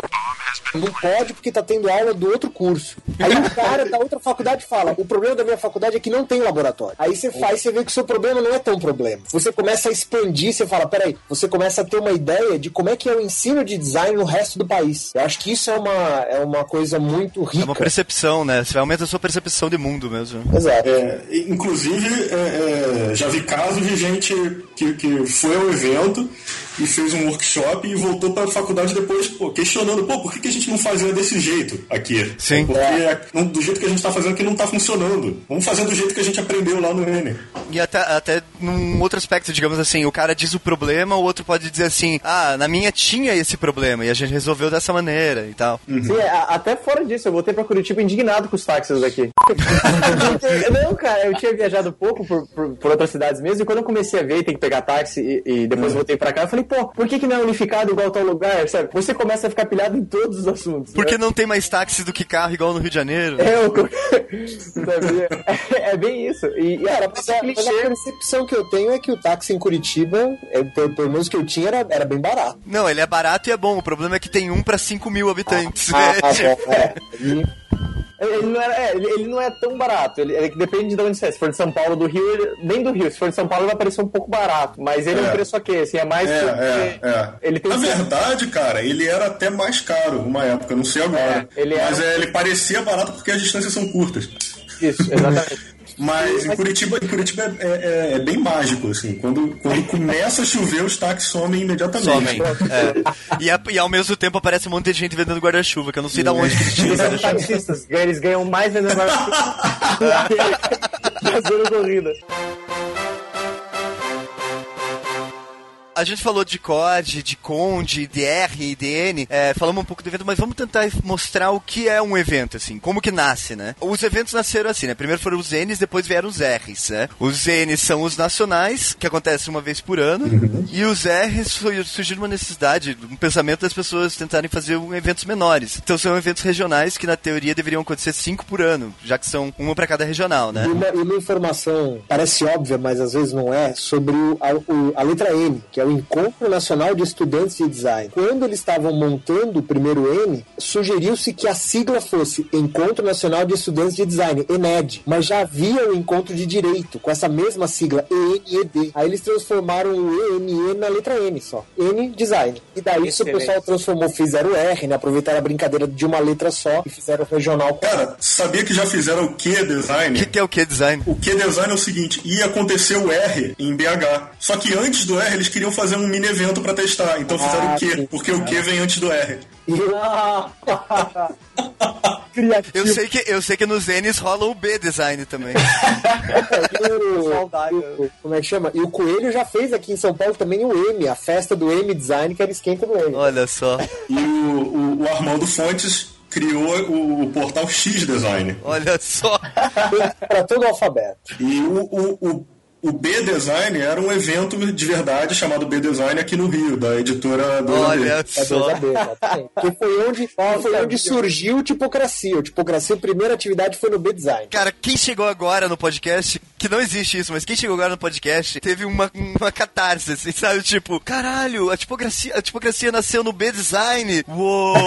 não pode porque tá tendo aula do outro curso. Aí o cara da outra faculdade fala: o problema da minha faculdade é que não tem laboratório. Aí você faz, você vê que o seu problema não é tão problema. Você começa a expandir, você fala: peraí, você começa a ter uma ideia de como é que é o ensino de design no resto do país. Eu acho que isso é uma, é uma coisa muito É uma rica. percepção, né? Você aumenta a sua percepção de mundo mesmo. Exato. É, inclusive, é, é, já vi casos de gente que, que foi ao evento e fez um workshop e voltou para a faculdade depois pô, questionando, pô, por que, que a gente não fazia desse jeito aqui? Sim. Porque não- do jeito que a gente está fazendo aqui não está funcionando. Vamos fazer do jeito que a gente aprendeu lá no N. E até, até num outro aspecto, digamos assim, o cara diz o problema, o outro pode dizer assim, ah, na minha tinha esse problema e a gente resolveu dessa maneira e tal. Sim, a- até fora disso, eu voltei pra Curitiba indignado com os táxis daqui. <laughs> Não, cara, eu tinha viajado pouco por, por, por outras cidades mesmo, e quando eu comecei a ver e ter que pegar táxi e, e depois voltei pra cá, eu falei, pô, por que, que não é unificado igual tal lugar, sabe? Você começa a ficar pilhado em todos os assuntos. Porque né? não tem mais táxi do que carro igual no Rio de Janeiro? É, <laughs> sabe? É, é bem isso. E, e Cara, era mas a, mas a percepção que eu tenho é que o táxi em Curitiba, é, pelo, pelo menos que eu tinha, era, era bem barato. Não, ele é barato e é bom. O problema é que tem um pra 5 mil habitantes. Ah, né? ah, <laughs> Tipo, bom, é. Ele não, era, é, ele, não é tão barato. Ele, ele depende de onde você é. Se for de São Paulo, do Rio, ele, nem do Rio. Se for de São Paulo, vai parecer um pouco barato. Mas ele é, um É. preço ok, assim, é mais É, é, é. ele tem Na verdade, cara, ele era até mais caro uma época, não sei agora. É, ele Mas era- é, ele parecia barato porque as distâncias são curtas. Isso, exatamente. <laughs> Mas em Curitiba, em Curitiba é, é- é bem mágico, assim. Quando, quando começa a chover, os táxis somem imediatamente. Somem. É. E, a- e ao mesmo tempo aparece um monte de gente vendendo guarda-chuva, que eu não sei de onde que eles tiram guarda-chuva. taxistas, eles ganham mais vendendo guarda-chuva fazendo corrida. <laughs> a gente falou de COD, de COND, de R e de N, é, falamos um pouco do evento, mas vamos tentar mostrar o que é um evento, assim, como que nasce, né? Os eventos nasceram assim, né? Primeiro foram os N's, depois vieram os R's, né? Os N's são os nacionais, que acontecem uma vez por ano, e os R's surgiu uma necessidade, um pensamento das pessoas tentarem fazer um eventos menores. Então são eventos regionais que na teoria deveriam acontecer cinco por ano, já que são uma para cada regional, né? E uma, e uma informação parece óbvia, mas às vezes não é, sobre o- a, o- a letra N, que é o Encontro Nacional de Estudantes de Design. Quando eles estavam montando o primeiro N, sugeriu-se que a sigla fosse Encontro Nacional de Estudantes de Design, ENED, mas já havia o Encontro de Direito, com essa mesma sigla, ENED. Aí eles transformaram o ENE na letra N só, N Design. E daí isso o pessoal transformou, fizeram o R, né? Aproveitaram a brincadeira de uma letra só e fizeram o regional. Cara, sabia que já fizeram o Q O design? que, que é o que design? O Q design é o seguinte, ia acontecer o R em BH. Só que antes do R eles queriam fazer um mini evento pra testar. Então fizeram Ah, o Q, porque o Q vem antes do R. <laughs> Criativo. Eu sei que, eu sei que nos N's rola o B design também. O- Saudade. o- como é que chama? E o Coelho já fez aqui em São Paulo também o M, a festa do M Design, que era esquenta do M. Olha só, E o, o- o Armando Fontes criou o, o portal X Design. olha só. Para todo o alfabeto. E o, o, o, o B Design era um evento de verdade chamado B Design aqui no Rio, da editora do Olha É só. 2AB, exatamente. <laughs> Que foi onde, foi onde surgiu o Tipocracia. O Tipocracia, a primeira atividade foi no B Design. Cara, quem chegou agora no podcast, que não existe isso, mas quem chegou agora no podcast, teve uma, uma catarse, assim, sabe? Tipo, caralho, a tipografia, a tipografia nasceu no B-Design. Uou! <laughs>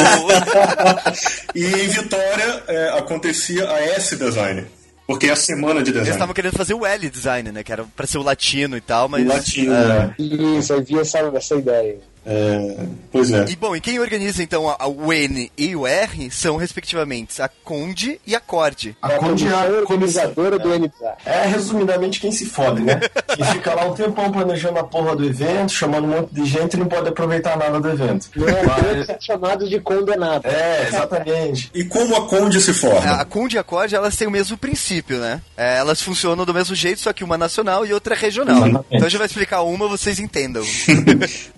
E em Vitória é, acontecia a S Design, porque é a semana de Eles design. estavam querendo fazer o L-Design, né? Que era pra ser o latino e tal, mas... O latino, é. né? Isso, aí vi essa, essa ideia. É, pois é. E bom, e quem organiza então a, a- o N e o R são respectivamente a Conde e a Cord. A É Conde é a organizadora do Design. É, resumidamente, quem se fode, né? <laughs> Quem fica lá um tempão planejando a porra do evento, chamando um monte de gente e não pode aproveitar nada do evento. Não é Mas- são chamados de condenado. É, exatamente. <laughs> E como a Conde se forma? A Conde e a Cord, elas têm o mesmo princípio, né? É, elas funcionam do mesmo jeito, só que uma nacional e outra regional. Exatamente. Então a gente vai explicar uma, vocês entendam. <laughs>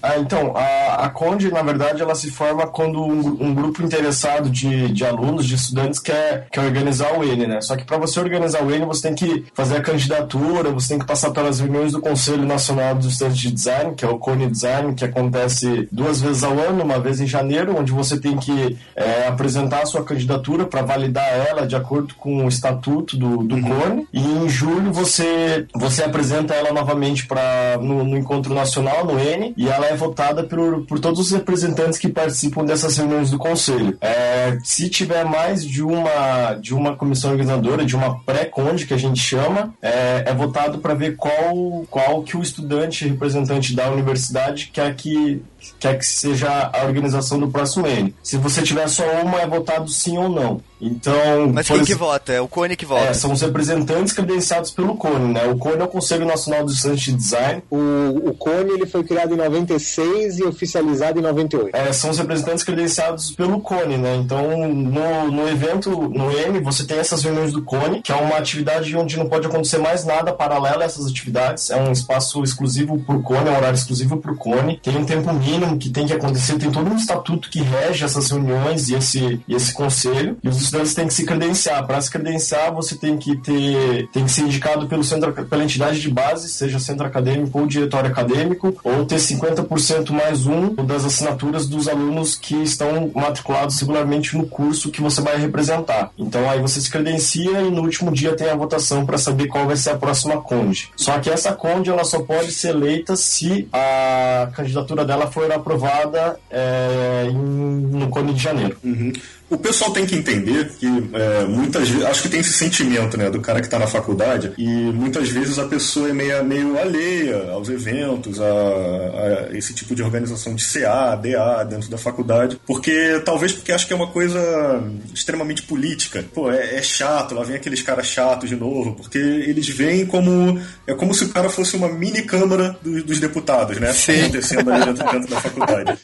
Ah, então, a, a Conde, na verdade, ela se forma quando um, um grupo interessado de, de alunos, de estudantes, quer, quer organizar o N, né? Só que para você organizar o N, você tem que fazer a candidatura, você tem que passar pelas reuniões do Conselho Nacional dos Estudantes de Design, que é o Cone Design, que acontece duas vezes ao ano, uma vez em janeiro, onde você tem que é, apresentar a sua candidatura para validar ela de acordo com o estatuto do, do Cone. E em julho você, você apresenta ela novamente para no, no encontro nacional, no N, e ela é votada por, por todos os representantes que participam dessas reuniões do conselho. É, se tiver mais de uma, de uma comissão organizadora, de uma pré-conde que a gente chama, é, é votado para ver qual, qual que o estudante representante da universidade quer que quer que seja a organização do próximo N. Se você tiver só uma, é votado sim ou não. Então, Mas quem que vota? É o Cone que vota. é, são os representantes credenciados pelo CONE, né? O CONE é o Conselho Nacional dos Estudantes de Design. O, o Cone ele foi criado em 96 e oficializado em 98. É, são os representantes credenciados pelo CONE, né? Então, no, no evento, no M, você tem essas reuniões do CONE, que é uma atividade onde não pode acontecer mais nada paralelo a essas atividades. É um espaço exclusivo pro CONE, é um horário exclusivo pro CONE. Tem um tempo mínimo que tem que acontecer, tem todo um estatuto que rege essas reuniões e esse, e esse conselho. E os estudantes têm que se credenciar. Para se credenciar, você tem que ter, tem que ser indicado pelo centro, pela entidade de base, seja centro acadêmico ou diretório acadêmico, ou ter 50% mais um das assinaturas dos alunos que estão matriculados regularmente no curso que você vai representar. Então aí você se credencia e no último dia tem a votação para saber qual vai ser a próxima conde. Só que essa conde ela só pode ser eleita se a candidatura dela for aprovada é, em, no Cone de Janeiro. Uhum. O pessoal tem que entender que é, muitas vezes, acho que tem esse sentimento, né, do cara que está na faculdade, e muitas vezes a pessoa é meio, meio alheia aos eventos, a, a esse tipo de organização de CA, DA dentro da faculdade, porque talvez porque acha que é uma coisa extremamente política. Pô, é, é chato, lá vem aqueles caras chatos de novo, porque eles veem como é como se o cara fosse uma mini câmara do- dos deputados, né, Sim. acontecendo ali dentro, dentro da faculdade.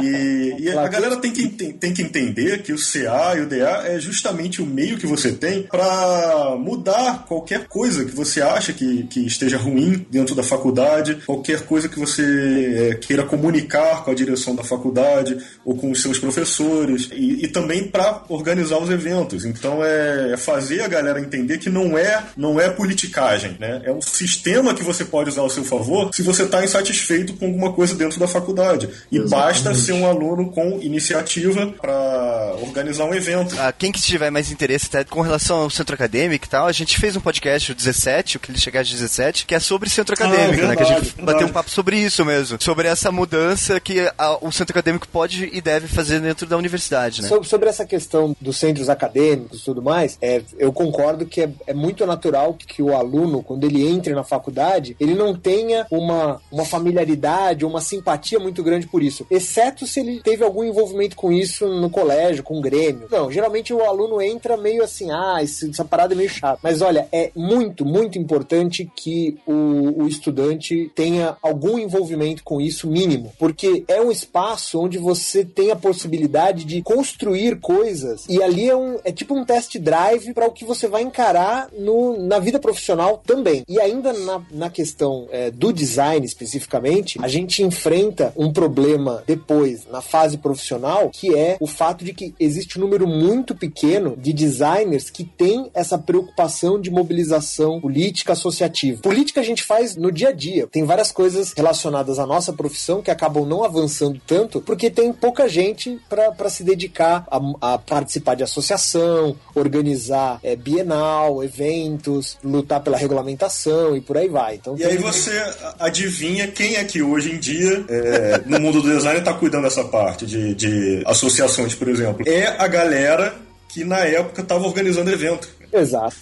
E, e a galera tem que, tem, tem que entender entender que o CA e o DA é justamente o meio que você tem para mudar qualquer coisa que você acha que, que esteja ruim dentro da faculdade, qualquer coisa que você é, queira comunicar com a direção da faculdade ou com os seus professores e, e também para organizar os eventos. Então é, é fazer a galera entender que não é não é politicagem, né? É um sistema que você pode usar ao seu favor se você está insatisfeito com alguma coisa dentro da faculdade. E Exatamente. basta ser um aluno com iniciativa para organizar um evento. Ah, quem que tiver mais interesse até com relação ao centro acadêmico e tal, a gente fez um podcast, o 17, o que ele chegar de 17, que é sobre centro acadêmico, né? Que a gente verdade, bateu um verdade. papo sobre isso mesmo. Sobre essa mudança que a- o centro acadêmico pode e deve fazer dentro da universidade, né? Sobre, sobre essa questão dos centros acadêmicos e tudo mais, é, eu concordo que é, é muito natural que o aluno, quando ele entre na faculdade, ele não tenha uma, uma familiaridade ou uma simpatia muito grande por isso, exceto se ele teve algum envolvimento com isso no colégio, com o Grêmio. Não, geralmente o aluno entra meio assim, ah, essa parada é meio chata. Mas olha, é muito, muito importante que o, o estudante tenha algum envolvimento com isso mínimo, porque é um espaço onde você tem a possibilidade de construir coisas e ali é, um, é tipo um test drive para o que você vai encarar no, na vida profissional também. E ainda na, na questão é, do design especificamente, a gente enfrenta um problema depois, na fase profissional, que é o fato de que existe um número muito pequeno de designers que tem essa preocupação de mobilização política associativa. Política a gente faz no dia a dia. Tem várias coisas relacionadas à nossa profissão que acabam não avançando tanto porque tem pouca gente para se dedicar a, a participar de associação, organizar é, bienal, eventos, lutar pela regulamentação e por aí vai. Então, E aí você adivinha quem é que hoje em dia, é, no mundo do design, está cuidando dessa parte de, de associações, por exemplo. É a galera que na época estava organizando evento. Exato.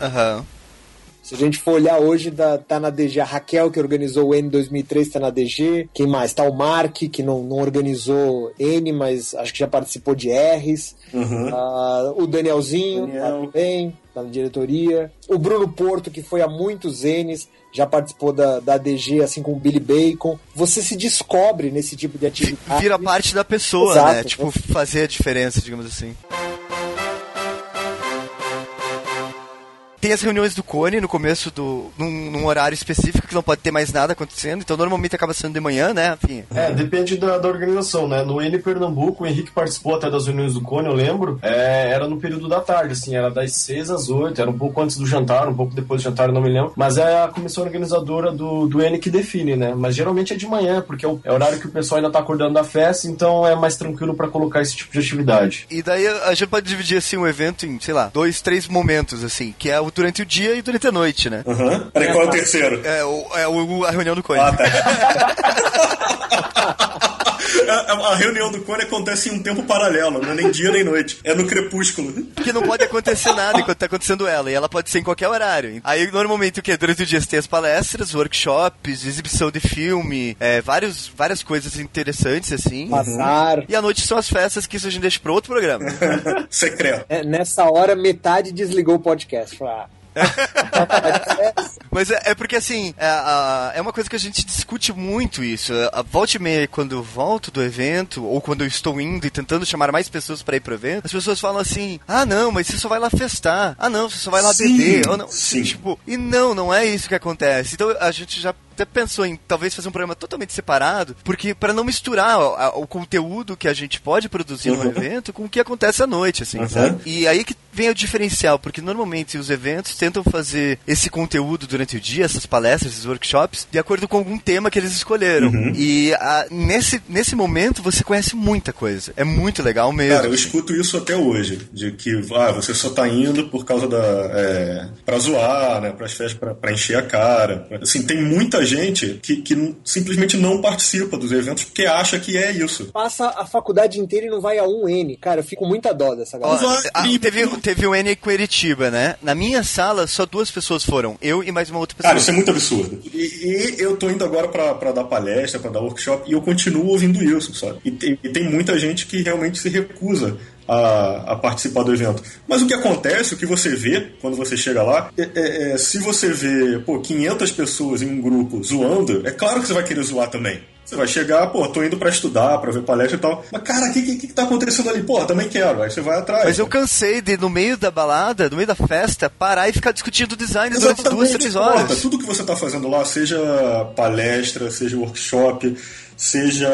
Aham. Se a gente for olhar hoje, da- tá na DG a Raquel, que organizou o N 2003, tá na DG. Quem mais? Tá o Mark, que não, não organizou N, mas acho que já participou de R's. Ah, o Danielzinho, tá Daniel. também, tá na diretoria. O Bruno Porto, que foi há muitos N's, já participou da, da DG, assim como o Billy Bacon. Você se descobre nesse tipo de atividade. Vira parte da pessoa, Exato. né? Tipo, fazer a diferença, digamos assim. Tem as reuniões do Cone no começo do. Num, num horário específico que não pode ter mais nada acontecendo, então normalmente acaba sendo de manhã, né? Enfim. É, depende da, da organização, né? No N Pernambuco, o Henrique participou até das reuniões do Cone, eu lembro. É, era no período da tarde, assim, era das 6 às 8, era um pouco antes do jantar, um pouco depois do jantar, eu não me lembro. Mas é a comissão organizadora do, do N que define, né? Mas geralmente é de manhã, porque é o, é o horário que o pessoal ainda tá acordando da festa, então é mais tranquilo pra colocar esse tipo de atividade. E daí a gente pode dividir assim o evento em, sei lá, dois, três momentos, assim, que é o durante o dia e durante a noite, né? Aham. Peraí, qual é o terceiro? É, o, é o- a reunião do Cone. Ah, tá. <laughs> A, a reunião do Cone acontece em um tempo paralelo, não é nem dia nem noite. É no crepúsculo. Porque não pode acontecer nada enquanto tá acontecendo ela, e ela pode ser em qualquer horário. Aí, normalmente, o que? Durante o dia você tem as palestras, workshops, exibição de filme, é, vários, várias coisas interessantes, assim. Bazar. E à noite são as festas, que isso a gente deixa pra outro programa. <laughs> Secreto. É, nessa hora, metade desligou o podcast. Falei, ah, <laughs> Mas é, é porque, assim, é, é uma coisa que a gente discute muito isso. A volta e meia, quando eu volto do evento, ou quando eu estou indo e tentando chamar mais pessoas pra ir pro evento, as pessoas falam assim, ah, não, mas você só vai lá festar. Ah, não, você só vai lá Sim, beber. Ou não, sim. Tipo, e não, não é isso que acontece. Então a gente já até pensou em talvez fazer um programa totalmente separado, porque para não misturar o, a- o conteúdo que a gente pode produzir no Uhum. evento com o que acontece à noite, assim, Uhum. sabe? E aí que vem o diferencial, porque normalmente os eventos tentam fazer esse conteúdo durante o dia, essas palestras, esses workshops, de acordo com algum tema que eles escolheram. Uhum. E a- nesse, nesse momento você conhece muita coisa. É muito legal mesmo. Cara, eu escuto isso até hoje, de que ah, você só tá indo por causa da. É, pra zoar, né? Pras festas, pra, pra encher a cara. Assim, tem muita gente que, que simplesmente não participa dos eventos porque acha que é isso. Passa a faculdade inteira e não vai a um N. Cara, eu fico com muita dó dessa galera. Ah, teve, teve o N com Eritiba, né? Na minha sala, só duas pessoas foram. Eu e mais uma outra pessoa. Cara, isso é muito absurdo. E, e eu tô indo agora pra, pra dar palestra, pra dar workshop, e eu continuo ouvindo isso, sabe? E tem, e tem muita gente que realmente se recusa a, a participar do evento. Mas o que acontece, o que você vê quando você chega lá, é, é- é, se você vê, pô, 500 pessoas em um grupo zoando, é claro que você vai querer zoar também. Você vai chegar, pô, tô indo pra estudar, pra ver palestra e tal. Mas, cara, o que, que, que tá acontecendo ali? Pô, também quero. Aí você vai atrás. Mas eu cansei de, no meio da balada, no meio da festa, parar e ficar discutindo design durante duas, três Exatamente, horas. Tudo que você tá fazendo lá, seja palestra, seja workshop, seja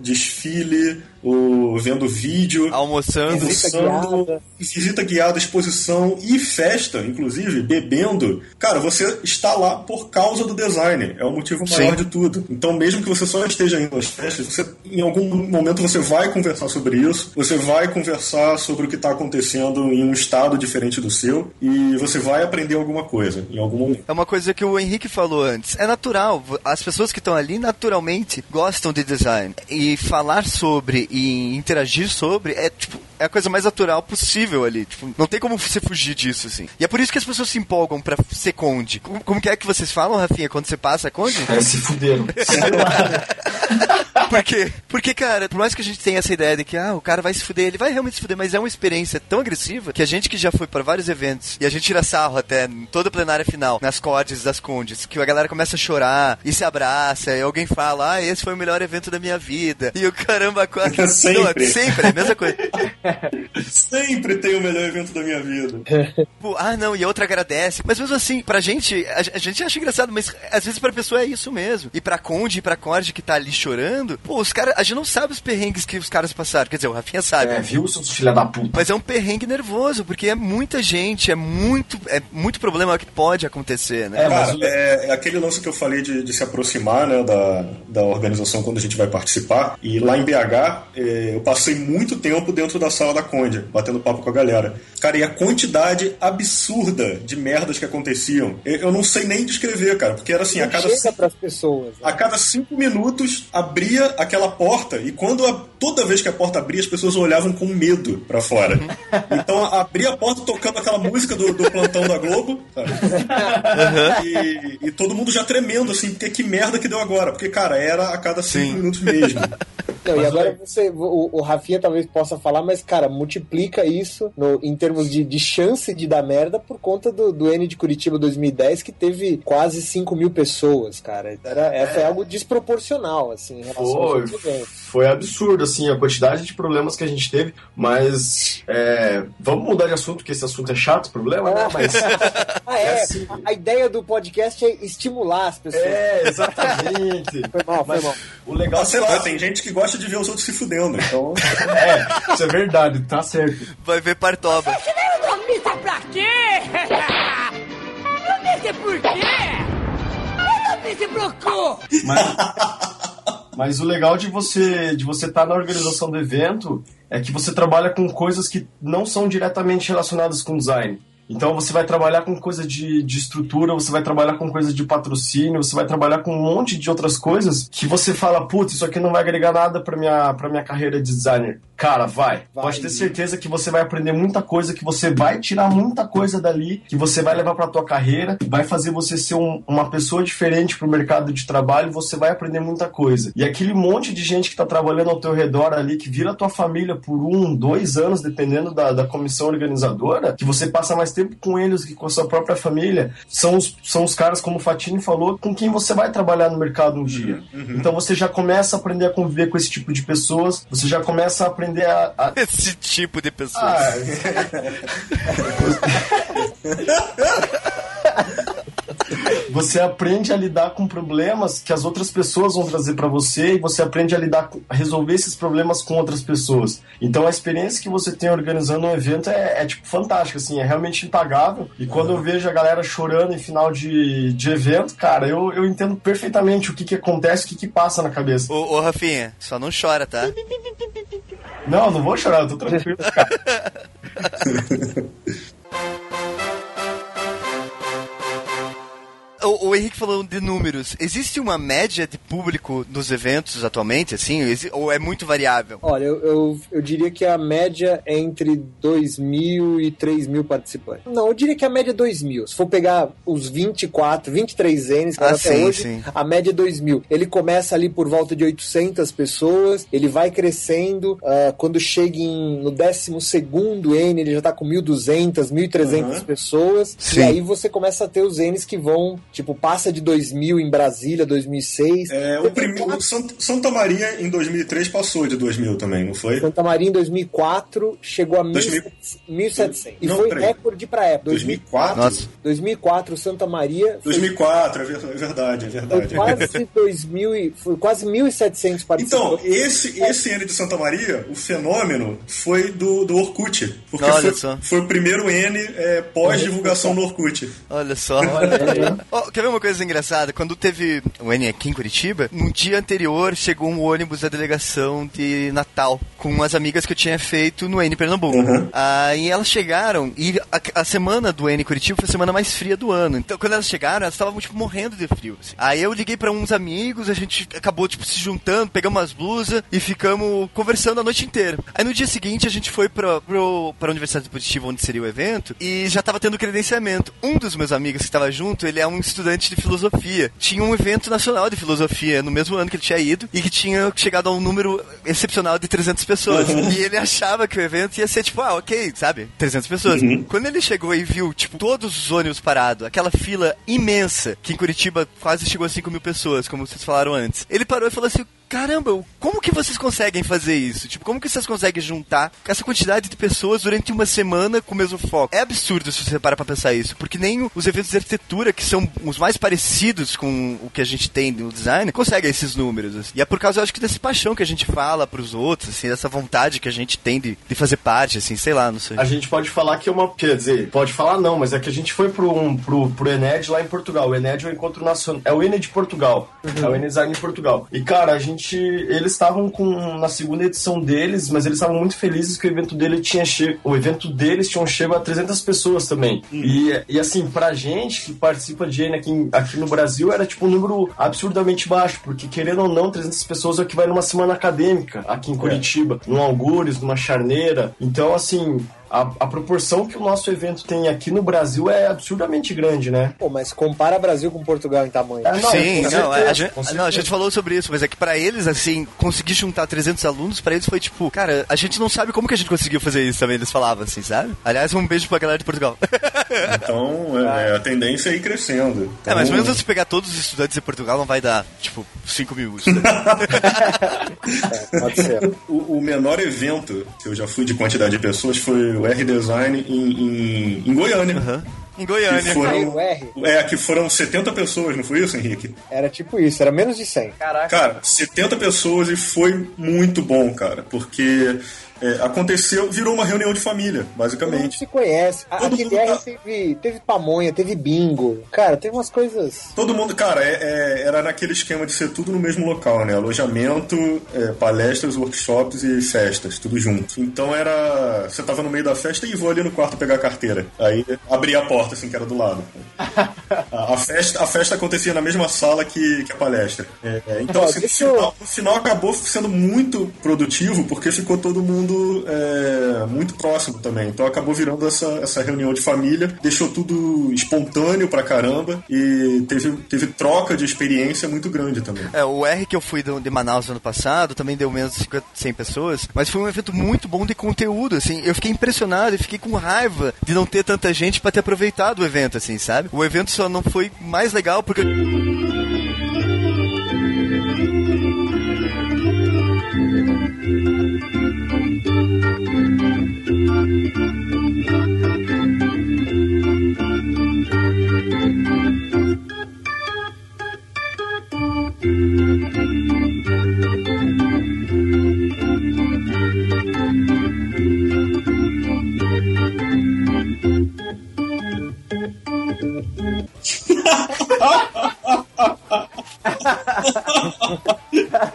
desfile, ou vendo vídeo, Almoçando. Visita almoçando, guiada. visita guiada, exposição e festa, inclusive, bebendo. Cara, você está lá por causa do design. É o motivo maior Sim. de tudo. Então, mesmo que você só esteja indo às festas, você, em algum momento você vai conversar sobre isso, você vai conversar sobre o que está acontecendo em um estado diferente do seu e você vai aprender alguma coisa em algum momento. É uma coisa que o Henrique falou antes. É natural. As pessoas que estão ali naturalmente gostam de design. E falar sobre e interagir sobre é tipo. É a coisa mais natural possível ali. Tipo, não tem como você fugir disso, assim. E é por isso que as pessoas se empolgam pra ser conde. Como, como que é que vocês falam, Rafinha, quando você passa a conde? É, se fuderam. <laughs> Por quê? Porque, cara, por mais que a gente tenha essa ideia de que, ah, o cara vai se fuder, ele vai realmente se fuder, mas é uma experiência tão agressiva que a gente que já foi pra vários eventos, e a gente tira sarro até em toda a plenária final, nas cortes das condes, que a galera começa a chorar e se abraça, e alguém fala, ah, esse foi o melhor evento da minha vida. E o caramba, quase. <laughs> Sempre. Não, sempre, é a mesma coisa. <laughs> Sempre tem o melhor evento da minha vida. <laughs> Tipo, ah, não, e a outra agradece. Mas mesmo assim, pra gente, a, a gente acha engraçado, mas às vezes pra pessoa é isso mesmo. E pra Conde e pra Cord que tá ali chorando, pô, os caras, a gente não sabe os perrengues que os caras passaram. Quer dizer, o Rafinha sabe. É, viu, seus filha da puta? Mas é um perrengue nervoso, porque é muita gente, é muito, é muito problema que pode acontecer, né? É, mas Cara, o- é, é aquele lance que eu falei de, de se aproximar né, da, da organização quando a gente vai participar. E lá em BH, é, eu passei muito tempo dentro da sala da Conde, batendo papo com a galera. Cara, e a quantidade absurda de merdas que aconteciam, eu, eu não sei nem descrever, cara, porque era assim, a Não cada, chega pras pessoas. né? a cada cinco minutos abria aquela porta e quando a- toda vez que a porta abria, as pessoas olhavam com medo pra fora. Então abria a porta tocando aquela música do, do plantão da Globo, sabe? E, e todo mundo já tremendo, assim, porque que merda que deu agora? Porque, cara, era a cada cinco Sim. minutos mesmo. <laughs> Não, e agora você, o, o Rafinha talvez possa falar, mas, cara, multiplica isso no- em termos de, de chance de dar merda por conta do, do N de Curitiba 2010, que teve quase 5 mil pessoas, cara. Era, é, algo desproporcional, assim, em relação Foi, foi absurdo, assim, a quantidade de problemas que a gente teve, mas é, vamos mudar de assunto, que esse assunto é chato, problema, né? <laughs> Mas Ah, é. É assim. A ideia do podcast é estimular as pessoas. é, exatamente. <laughs> Foi mal, foi mal. O legal Ah, sei lá, tem gente que gosta de ver os outros se fudendo, então... <laughs> é, isso é verdade, tá certo. Vai ver Partoba. Economista pra quê? Economista por quê? Economista pro cu! Mas, mas o legal de você de você estar na organização do evento é que você trabalha com coisas que não são diretamente relacionadas com design. Então você vai trabalhar com coisa de, de estrutura, você vai trabalhar com coisa de patrocínio, você vai trabalhar com um monte de outras coisas que você fala, putz, isso aqui não vai agregar nada para minha para minha carreira de designer. Cara, vai. Vai. Pode ter certeza que você vai aprender muita coisa, que você vai tirar muita coisa dali, que você vai levar para tua carreira, vai fazer você ser um- uma pessoa diferente pro mercado de trabalho, você vai aprender muita coisa. E aquele monte de gente que tá trabalhando ao teu redor ali, que vira tua família por um, dois anos, dependendo da, da comissão organizadora, que você passa mais tempo com eles que com a sua própria família, são os, são os caras, como o Fatini falou, com quem você vai trabalhar no mercado um dia. Então você já começa a aprender a conviver com esse tipo de pessoas, você já começa a aprender a- a, Esse tipo de pessoa. ah, você aprende a lidar com problemas que as outras pessoas vão trazer pra você e você aprende a lidar com, a resolver esses problemas com outras pessoas. Então a experiência que você tem organizando um evento é, é, tipo fantástica, assim, é realmente impagável. E quando eu vejo a galera chorando em final de, de evento, cara, eu, eu entendo perfeitamente o que que acontece, o que que passa na cabeça. Ô, ô, Rafinha, só não chora, tá? Não, não vou chorar, eu tô tranquilo, cara. <laughs> <laughs> O, o Henrique falou de números. Existe uma média de público nos eventos atualmente, assim? Ou é muito variável? Olha, eu, eu, eu diria que a média é entre 2 mil e 3 mil participantes. Não, eu diria que a média é 2 mil. Se for pegar os 24, 23 N's que Ah, até sim, hoje, sim. a média é 2 mil. Ele começa ali por volta de 800 pessoas, ele vai crescendo. ah, quando chega em, no 12 N, ele já tá com 1.200, 1.300 pessoas. Sim. E aí você começa a ter os N's que vão, tipo, passa de 2000 em Brasília, 2006. É, o primeiro, o Sant- Santa Maria em 2003 passou de 2000 também, não foi? Santa Maria em 2004 chegou a 2000. 1.700. E Não, foi peraí. recorde pra época. 2004? Nossa. 2004, Santa Maria. foi- 2004, é ver- é verdade, é Foi verdade. quase <laughs> 2000 e, foi quase 1.700 Então, participantes. esse, esse N de Santa Maria, o fenômeno foi do, do Orkut. Porque Olha foi, só. foi o primeiro N é, pós-divulgação no Orkut. Olha só. <laughs> Ó, quer ver uma coisa engraçada? Quando teve o N aqui em Curitiba, no dia anterior chegou um ônibus da delegação de Natal com umas amigas que eu tinha feito no N Pernambuco. Aí elas chegaram e a, a semana do N Curitiba foi a semana mais fria do ano. Então quando elas chegaram, elas estavam tipo morrendo de frio. assim. Aí eu liguei pra uns amigos, a gente acabou tipo se juntando, pegamos umas blusas e ficamos conversando a noite inteira. Aí no dia seguinte a gente foi pra, pro, pra Universidade de onde seria o evento, e já tava tendo credenciamento. Um dos meus amigos que estava junto, ele é um estudante de filosofia. Tinha um evento nacional de filosofia no mesmo ano que ele tinha ido e que tinha chegado a um número excepcional de 300 pessoas. E ele achava que o evento ia ser tipo, ah, ok, sabe? 300 pessoas. Quando ele chegou e viu, tipo, todos os ônibus parados, aquela fila imensa, que em Curitiba quase chegou a 5 mil pessoas, como vocês falaram antes, ele parou e falou assim. Caramba, como que vocês conseguem fazer isso? Tipo, como que vocês conseguem juntar essa quantidade de pessoas durante uma semana com o mesmo foco? É absurdo se você parar pra pensar isso, porque nem os eventos de arquitetura, que são os mais parecidos com o que a gente tem no design, conseguem esses números. assim. E é por causa, eu acho que, desse paixão que a gente fala pros outros, assim, dessa vontade que a gente tem de, de fazer parte, assim, sei lá, não sei. A gente pode falar que é uma. Quer dizer, pode falar não, mas é que a gente foi pro, um, pro, pro Ened lá em Portugal. O Ened é o encontro nacional. É o Ened de Portugal. É o Ened Design em Portugal. E, cara, a gente. Eles estavam com. Na segunda edição deles, mas eles estavam muito felizes que o evento dele tinha chego. O evento deles tinha chego a 300 pessoas também. E, e assim, pra gente que participa de N aqui, aqui no Brasil, era tipo um número absurdamente baixo, porque querendo ou não, 300 pessoas é o que vai numa semana acadêmica aqui em Curitiba, num Algures, numa charneira. Então, assim, a, a proporção que o nosso evento tem aqui no Brasil é absurdamente grande, né? Pô, mas compara Brasil com Portugal em tamanho. É, não, Sim, com não, a, certeza, gente, com não, a gente falou sobre isso, mas é que pra eles, assim, conseguir juntar 300 alunos, pra eles foi tipo, cara, a gente não sabe como que a gente conseguiu fazer isso também, eles falavam assim, sabe? Aliás, um beijo pra galera de Portugal. <laughs> Então, é, a tendência é ir crescendo. Então, é, mas mesmo se pegar todos os estudantes de Portugal, não vai dar, tipo, 5 mil. <laughs> <laughs> Pode ser. O, o menor evento que eu já fui de quantidade de pessoas foi o R-Design em, em, em Goiânia. em Que Goiânia. Foram, o R é, que foram 70 pessoas, não foi isso, Henrique? era tipo isso, era menos de 100. Caraca. Cara, 70 pessoas e foi muito bom, cara, porque é, aconteceu, virou uma reunião de família, Todo mundo basicamente. se conhece. A- Todo Aquele mundo tá- teve, teve pamonha, teve bingo. Cara, teve umas coisas. Todo mundo, cara, é- é- era naquele esquema de ser tudo no mesmo local, né? Alojamento, é, palestras, workshops e festas, tudo junto. Então era. Você tava no meio da festa e vou ali no quarto pegar a carteira. Aí abri a porta, assim, que era do lado. <laughs> A, festa, a festa acontecia na mesma sala que, que a palestra. É, é, então, assim, no, final, no final acabou sendo muito produtivo, porque ficou todo mundo é, muito próximo também. Então acabou virando essa, essa reunião de família, deixou tudo espontâneo pra caramba e teve, teve troca de experiência muito grande também. É, o R que eu fui de Manaus ano passado também deu menos de 50, 100 pessoas, mas foi um evento muito bom de conteúdo, assim. Eu fiquei impressionado e fiquei com raiva de não ter tanta gente pra ter aproveitado o evento, assim, sabe? O evento só não foi mais legal porque.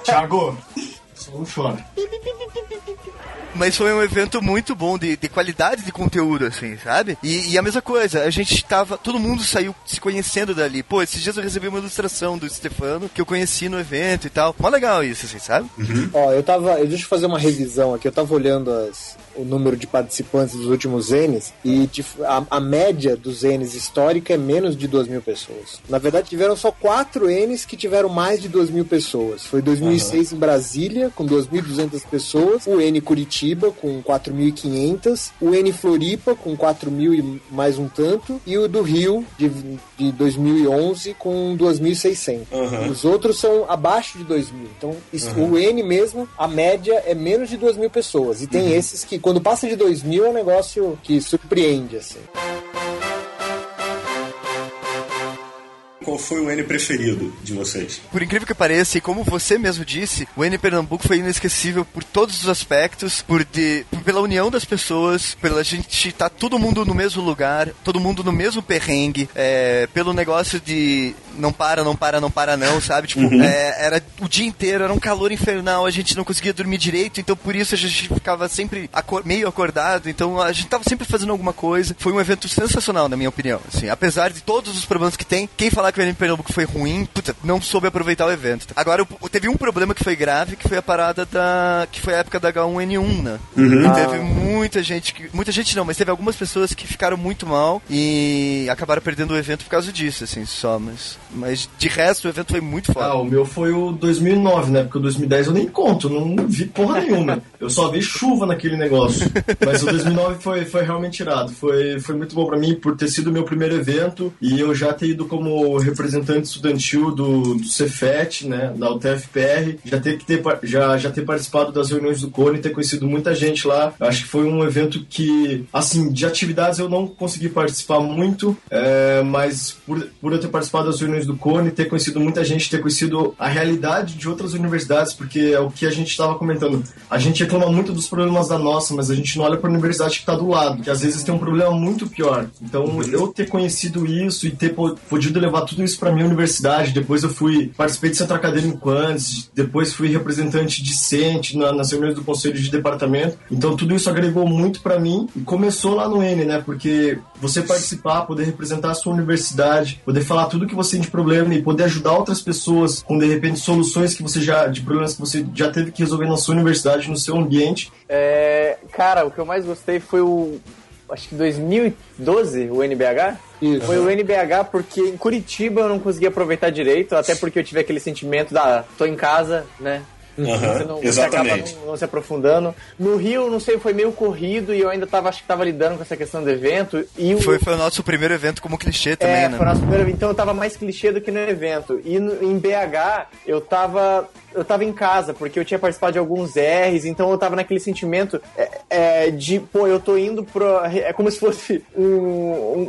Thiago, só não chora. Mas foi um evento muito bom, de, de qualidade de conteúdo, assim, sabe? E, e a mesma coisa, a gente tava. Todo mundo saiu se conhecendo dali. Pô, esses dias eu recebi uma ilustração do Stefano que eu conheci no evento e tal. Mó legal isso, assim, sabe? Ó, eu tava. eu- Deixa eu fazer uma revisão aqui. Eu tava olhando as, o número de participantes dos últimos N's e de- a, a média dos N's histórica é menos de 2 mil pessoas. Na verdade, tiveram só quatro N's que tiveram mais de 2 mil pessoas. Foi 2006 em Brasília, com 2.200 pessoas, o N Curitiba, com 4.500, o N Floripa, com 4.000 e mais um tanto, e o do Rio, de, de 2011, com 2.600. Aham. Os outros são abaixo de 2 mil. Então, isso- o N mesmo, a média é menos de 2 mil pessoas. E tem esses que, quando passa de 2 mil, é um negócio que surpreende, assim. Qual foi o N preferido de vocês? Por incrível que pareça, e como você mesmo disse, o N Pernambuco foi inesquecível por todos os aspectos, por de, pela união das pessoas, pela gente estar todo mundo no mesmo lugar, todo mundo no mesmo perrengue, é, pelo negócio de não para, não para, não para não, sabe? Tipo, é, era o dia inteiro, era um calor infernal, a gente não conseguia dormir direito, então por isso a gente ficava sempre acor- meio acordado, então a gente tava sempre fazendo alguma coisa. Foi um evento sensacional, na minha opinião. Assim, apesar de todos os problemas que tem, quem falar que o N Pernambuco foi ruim, puta, não soube aproveitar o evento. Agora, teve um problema que foi grave, que foi a parada da. que foi a época da H1N1, né? E teve muita gente que. Muita gente não, mas teve algumas pessoas que ficaram muito mal e acabaram perdendo o evento por causa disso, assim, só. Mas, mas de resto, o evento foi muito foda. Ah, o meu foi o 2009, né? Porque o 2010 eu nem conto, não vi porra nenhuma. Eu só vi chuva naquele negócio. Mas o 2009 foi, foi realmente irado. Foi, foi muito bom pra mim por ter sido o meu primeiro evento e eu já ter ido como representante estudantil do, do Cefet, né? Da UTFPR, já ter, que ter, já, já ter participado das reuniões do Cone, ter conhecido muita gente lá. Acho que foi um evento que, assim, de atividades eu não consegui participar muito, é, mas por, por eu ter participado das reuniões do Cone, ter conhecido muita gente, ter conhecido a realidade de outras universidades, porque é o que a gente estava comentando. A gente reclama muito dos problemas da nossa, mas a gente não olha para a universidade que está do lado, que às vezes tem um problema muito pior. Então, eu ter conhecido isso e ter po- podido levar tudo isso para minha universidade, depois eu fui participei de centro acadêmico antes, depois fui representante discente na, nas reuniões do conselho de departamento. Então, tudo isso agregou muito para mim e começou lá no N, né? Porque você participar, poder representar a sua universidade, poder falar tudo que você tem de problema e poder ajudar outras pessoas com de repente soluções que você já de problemas que você já teve que resolver na sua universidade, no seu ambiente. É, cara, o que eu mais gostei foi o. Acho que 2012, o NBH. Isso. Foi o NBH porque em Curitiba eu não consegui aproveitar direito, até porque eu tive aquele sentimento da tô em casa, né? Aham, Você, não, você acaba exatamente. não, não se aprofundando. No Rio, não sei, foi meio corrido e eu ainda tava, acho que tava lidando com essa questão do evento. E o, Foi, foi o nosso primeiro evento como clichê também, é, né? foi o nosso primeiro, então eu tava mais clichê do que no evento. E no- em BH, eu tava. Eu tava em casa, porque eu tinha participado de alguns R's, então eu tava naquele sentimento é, é, de, pô, eu tô indo pro. É como se fosse um,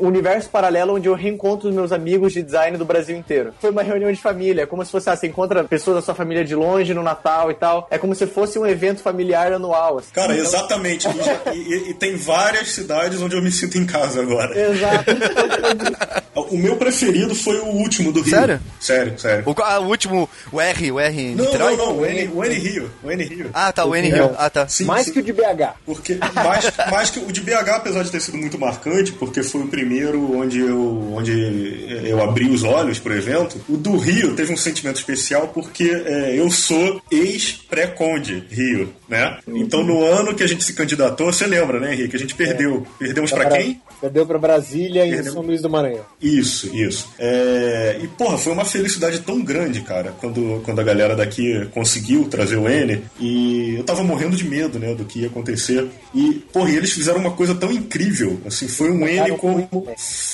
um universo paralelo onde eu reencontro os meus amigos de design do Brasil inteiro. Foi uma reunião de família, é como se fosse, ah, você encontra pessoas da sua família de longe no Natal e tal. É como se fosse um evento familiar anual. assim. Cara, Então- exatamente. E, e- e- e tem várias cidades onde eu me sinto em casa agora. Exato. <laughs> O meu preferido foi o último do Rio. Sério? Sério, sério. O, ah, o último, o R, o R Não, Niterói? não, não, o N, o N Rio. O N Rio. Ah, tá, o N. Rio. Ah, tá. Sim, Mais sim. que o de BH. Porque mais, mais que o de BH, apesar de ter sido muito marcante, porque foi o primeiro onde eu, onde eu abri os olhos pro evento, o do Rio teve um sentimento especial porque é, eu sou ex-pré-conde Rio, né? Então no ano que a gente se candidatou, você lembra, né, Henrique? A gente perdeu. Perdemos pra quem? Perdeu pra Brasília e. São Luís do Maranhão. Isso, isso. É, E, porra, foi uma felicidade tão grande, cara, quando, quando a galera daqui conseguiu trazer o N. E eu tava morrendo de medo, né, do que ia acontecer. E, porra, e eles fizeram uma coisa tão incrível. Assim, foi um N como.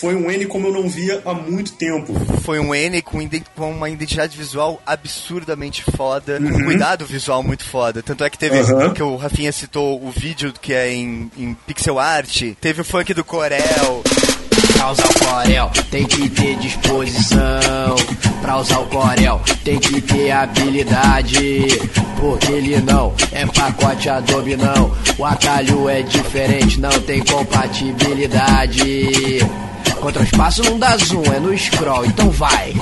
Foi um N como eu não via há muito tempo. Foi um N com, com uma identidade visual absurdamente foda, Uhum. um cuidado visual muito foda. Tanto é que teve, Aham. que o Rafinha citou o vídeo que é em, em pixel art, teve o funk do Corel. Pra usar o Corel tem que ter disposição. Pra usar o Corel tem que ter habilidade. Porque ele não é pacote Adobe, não. O atalho é diferente, não tem compatibilidade. Contra espaço não dá zoom, é no scroll, então vai.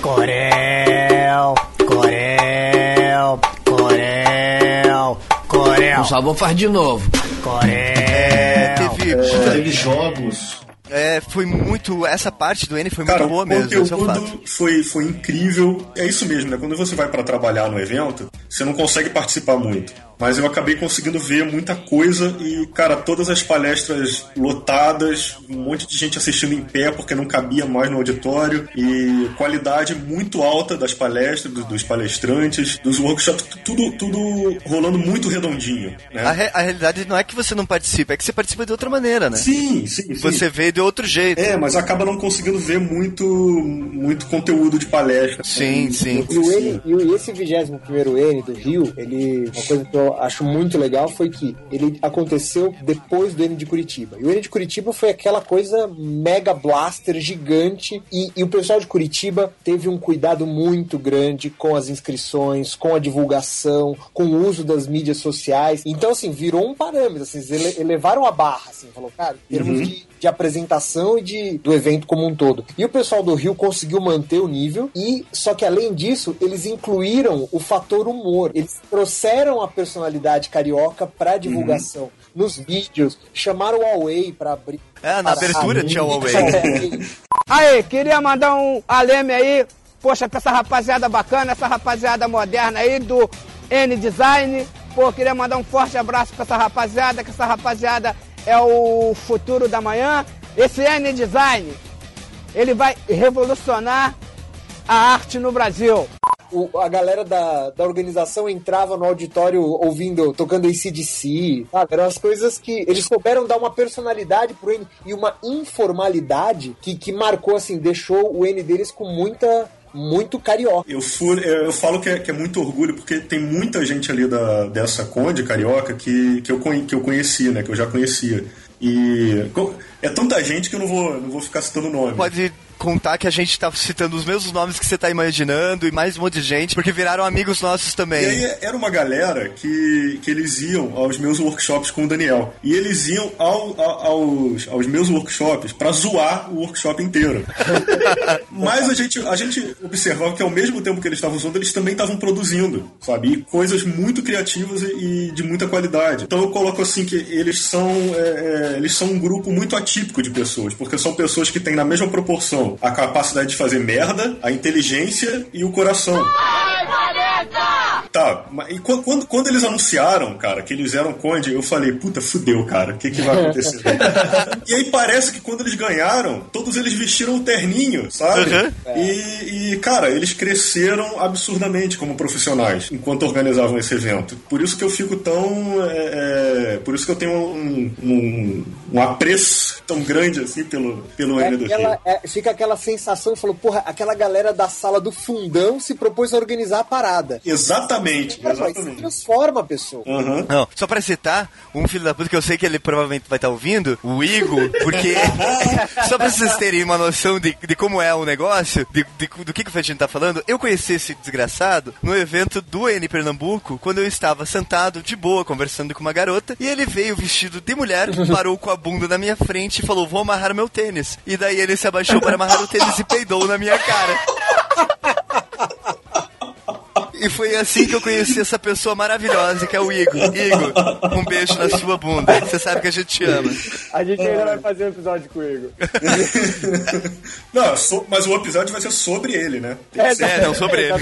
Corel, Corel, Corel, Corel. Por favor, faz de novo. Corel. É, teve. Teve jogos. É, foi muito. Essa parte do N foi muito Cara, boa o mesmo, é o fato. conteúdo foi, foi incrível. É isso mesmo, né? Quando você vai pra trabalhar no evento, você não consegue participar muito. Mas eu acabei conseguindo ver muita coisa e, cara, todas as palestras lotadas, um monte de gente assistindo em pé porque não cabia mais no auditório e qualidade muito alta das palestras, dos, palestrantes, dos workshops, tudo, tudo rolando muito redondinho, né? A, re- a realidade não é que você não participa, é que você participa de outra maneira, né? Sim, sim, sim. Você vê de outro jeito. É, mas acaba não conseguindo ver muito, muito conteúdo de palestra. Sim, sim. E, o N, e e esse 21 N do Rio, ele, uma coisa que eu acho muito legal foi que ele aconteceu depois do N de Curitiba. E o N de Curitiba foi aquela coisa mega blaster, gigante, e, e o pessoal de Curitiba teve um cuidado muito grande com as inscrições, com a divulgação, com o uso das mídias sociais. Então, assim, virou um parâmetro, assim, eles ele- elevaram a barra, assim, falou, cara, em termos Uhum. de de apresentação e de, do evento como um todo. E o pessoal do Rio conseguiu manter o nível e só que além disso, eles incluíram o fator humor. Eles trouxeram a personalidade carioca pra divulgação. Nos vídeos, chamaram o Huawei pra abrir. É, na abertura tinha o Huawei. <laughs> Aí, queria mandar um aleme aí, poxa, pra essa rapaziada bacana, essa rapaziada moderna aí do N-Design. Pô, queria mandar um forte abraço pra essa rapaziada, que essa rapaziada é o futuro da manhã. Esse N-Design, ele vai revolucionar a arte no Brasil. O- a galera da, da organização entrava no auditório ouvindo, tocando ACDC, sabe? Eram as coisas que eles souberam dar uma personalidade pro N e uma informalidade que, que marcou, assim, deixou o N deles com muita, muito carioca. Eu, fui, eu falo que é, que é muito orgulho, porque tem muita gente ali da, dessa Conde carioca que, que, eu, que eu conheci, né? Que eu já conhecia. E é tanta gente que eu não vou, não vou ficar citando nome. Pode contar que a gente tá citando os mesmos nomes que você tá imaginando e mais um monte de gente, porque viraram amigos nossos E também. aí era uma galera que, que eles iam aos meus workshops com o Daniel. E eles iam ao- a- aos, aos meus workshops pra zoar o workshop inteiro. <laughs> Mas a gente, a gente observava que ao mesmo tempo que eles estavam usando, eles também estavam produzindo, sabe? E coisas muito criativas e, e de muita qualidade. Então eu coloco assim que eles são, é, é, eles são um grupo muito atípico de pessoas, porque são pessoas que têm na mesma proporção a capacidade de fazer merda, a inteligência e o coração. Tá, mas e qu- quando, quando eles anunciaram, cara, que eles eram Conde, eu falei, puta, fudeu, cara, o que, que vai acontecer? <laughs> e aí parece que quando eles ganharam, todos eles vestiram o terninho, sabe? Uhum. E, e, cara, eles cresceram absurdamente como profissionais enquanto organizavam esse evento. Por isso que eu fico tão. é, é, por isso que eu tenho um, um, um apreço tão grande assim pelo, pelo É do Rio. é, fica aquela sensação, falou, porra, aquela galera da sala do fundão se propôs a organizar a parada. Exatamente, Cara, mas exatamente. transforma a pessoa. Aham. Não, só pra citar, um filho da puta que eu sei que ele provavelmente vai estar ouvindo, o Igor, porque. <laughs> só pra vocês terem uma noção de, de como é o negócio, de, de- do que, que o Fetino tá falando, eu conheci esse desgraçado no evento do N Pernambuco, quando eu estava sentado de boa, conversando com uma garota, e ele veio vestido de mulher, parou com a bunda na minha frente e falou: Vou amarrar meu tênis. E daí ele se abaixou para amarrar o tênis e peidou na minha cara. <laughs> E foi assim que eu conheci essa pessoa maravilhosa, que é o Igor. Igor, um beijo na sua bunda. Você sabe que a gente te ama. A gente ainda vai fazer um episódio com o Igor. <laughs> Não, so- mas o episódio vai ser sobre ele, né? Tem que ser É, não, sobre ele.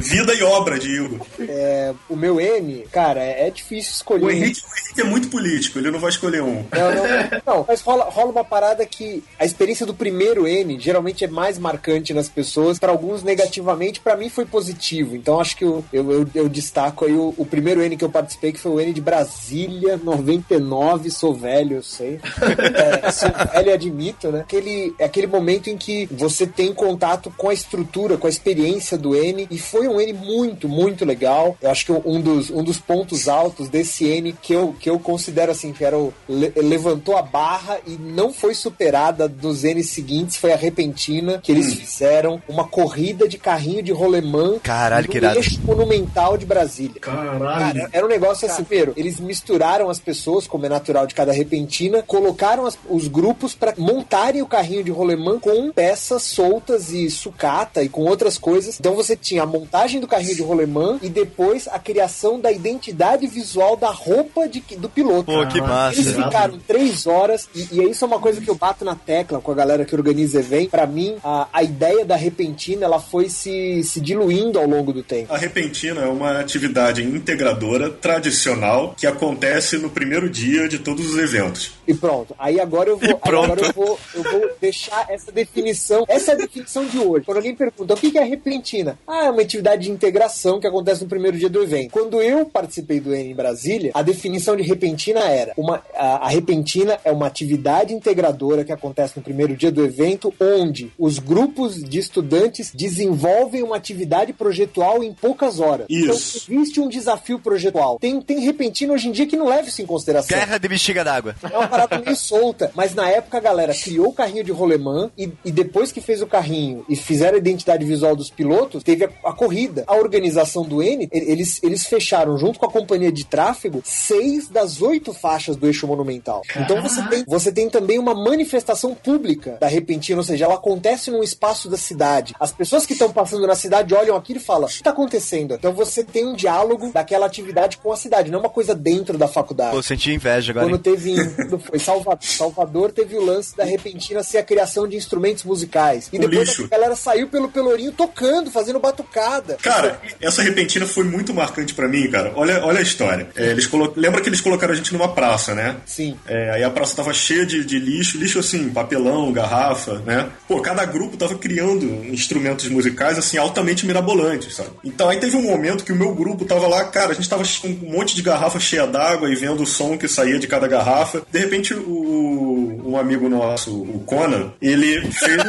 vida e obra de Igor. É, o meu N, cara, é, é difícil escolher. O Henrique, o Henrique é muito político, ele não vai escolher um. Não, não, não, mas rola, rola uma parada que a experiência do primeiro N geralmente é mais marcante nas pessoas, pra alguns negativamente, pra mim foi positivo. Então acho que eu, eu, eu, eu destaco aí o, o primeiro N que eu participei, que foi o N de Brasília, 99, sou velho, eu sei. <laughs> É, sou velho admito, né? Aquele, é aquele momento em que você tem contato com a estrutura, com a experiência do N, e foi um N muito, muito legal. Eu acho que um dos, um dos pontos altos desse N que eu, que eu considero assim, que era o le- levantou a barra e não foi superada dos N seguintes, foi a repentina, que eles fizeram uma corrida de carrinho de rolemã Caralho, que irado. Eixo monumental de Brasília. Caralho. Cara, era um negócio assim, primeiro, eles misturaram as pessoas, como é natural de cada repentina, colocaram as- os grupos pra montarem o carrinho de rolemã com peças soltas e sucata e com outras coisas. Então você tinha a montagem do carrinho de rolemã e depois a criação da identidade visual da roupa de, do piloto. Pô, que massa. Eles ficaram três horas, e, e isso é uma coisa que eu bato na tecla com a galera que organiza evento. Pra mim, a, a ideia da repentina ela foi se, se diluindo ao longo do tempo. A repentina é uma atividade integradora tradicional que acontece no primeiro dia de todos os eventos. E pronto. Aí agora eu vou, E agora eu vou, eu vou deixar essa definição. Essa é a definição de hoje. Quando alguém pergunta o que que é repentina? Ah, é uma atividade de integração que acontece no primeiro dia do evento. Quando eu participei do N em Brasília, a definição de repentina era uma, a, a repentina é uma atividade integradora que acontece no primeiro dia do evento, onde os grupos de estudantes desenvolvem uma atividade projetual em poucas horas. Isso. Então, existe um desafio projetual. Tem, tem repentina hoje em dia que não leva isso em consideração. Guerra de bexiga d'água. É uma parada <laughs> meio solta. Mas na época a galera criou o carrinho de rolemã e, e depois que fez o carrinho e fizeram a identidade visual dos pilotos, teve a, a corrida. A organização do N, eles, eles fecharam junto com a companhia de tráfego seis das oito faixas do eixo monumental. Então você tem, você tem também uma manifestação pública da repentina, ou seja, ela acontece num espaço da cidade. As pessoas que estão passando na cidade olham aquilo e falam: está acontecendo? Então você tem um diálogo daquela atividade com a cidade, não é uma coisa dentro da faculdade. Pô, senti inveja agora. Quando hein? teve em <laughs> quando foi Salvador, Salvador, teve o lance da repentina ser a criação de instrumentos musicais. E O depois lixo. a galera saiu pelo Pelourinho tocando, fazendo batucada. Cara, essa repentina foi muito marcante pra mim, cara. Olha, olha a história. É, eles colo... Lembra que eles colocaram a gente numa praça, né? Sim. É, aí a praça tava cheia de, de lixo, lixo assim, papelão, garrafa, né? Pô, cada grupo tava criando instrumentos musicais, assim, altamente mirabolantes, sabe? Então aí teve um momento que o meu grupo tava lá, cara, a gente tava com um monte de garrafa cheia d'água e vendo o som que saía de cada garrafa. De repente, o, um amigo nosso, o Conan, ele fez.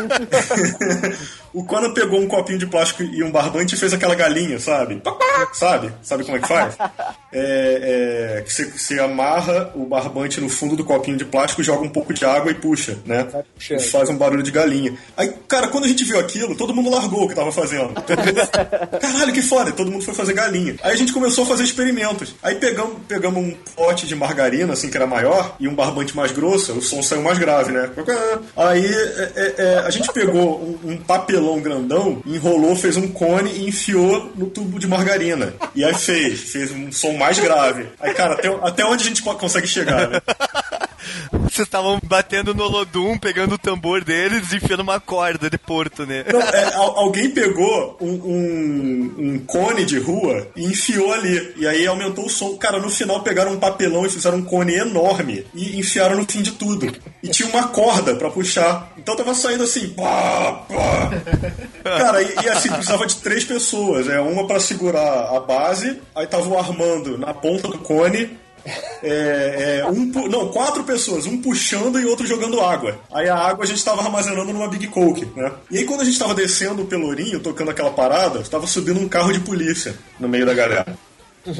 <laughs> o Conan pegou um copinho de plástico e um barbante e fez aquela galinha, sabe? Sabe? Sabe como é que faz? É, é, você, você amarra o barbante no fundo do copinho de plástico, joga um pouco de água e puxa, né? E faz um barulho de galinha. Aí, cara, quando a gente viu aquilo, todo mundo largou o que tava fazendo. <laughs> Caralho, que foda! Todo mundo foi fazer galinha. Aí a gente começou a fazer experimentos. Aí pegamos, pegamos um pote de margarina, assim, que era maior, e um barbante mais grosso, o som saiu mais grave, né? Aí é, é, é, a gente pegou um, um papelão grandão, enrolou, fez um cone e enfiou no tubo de margarina. E aí fez, fez um som mais grave. Aí, cara, até, até onde a gente co- consegue chegar, né? <laughs> Vocês estavam batendo no Lodum, pegando o tambor deles e enfiando uma corda de porto, né? Não, é, al- alguém pegou um, um- um cone de rua e enfiou ali. E aí aumentou o som. Cara, no final pegaram um papelão e fizeram um cone enorme e enfiaram no fim de tudo. E tinha uma corda pra puxar. Então tava saindo assim. Pá, pá. Cara, e, e assim, precisava de três pessoas. É, uma pra segurar a base, aí tava o Armando na ponta do cone. É, é, um, não, quatro pessoas, um puxando e outro jogando água. Aí a água a gente tava armazenando numa Big Coke, né? E aí quando a gente tava descendo o Pelourinho, tocando aquela parada, tava subindo um carro de polícia no meio da galera.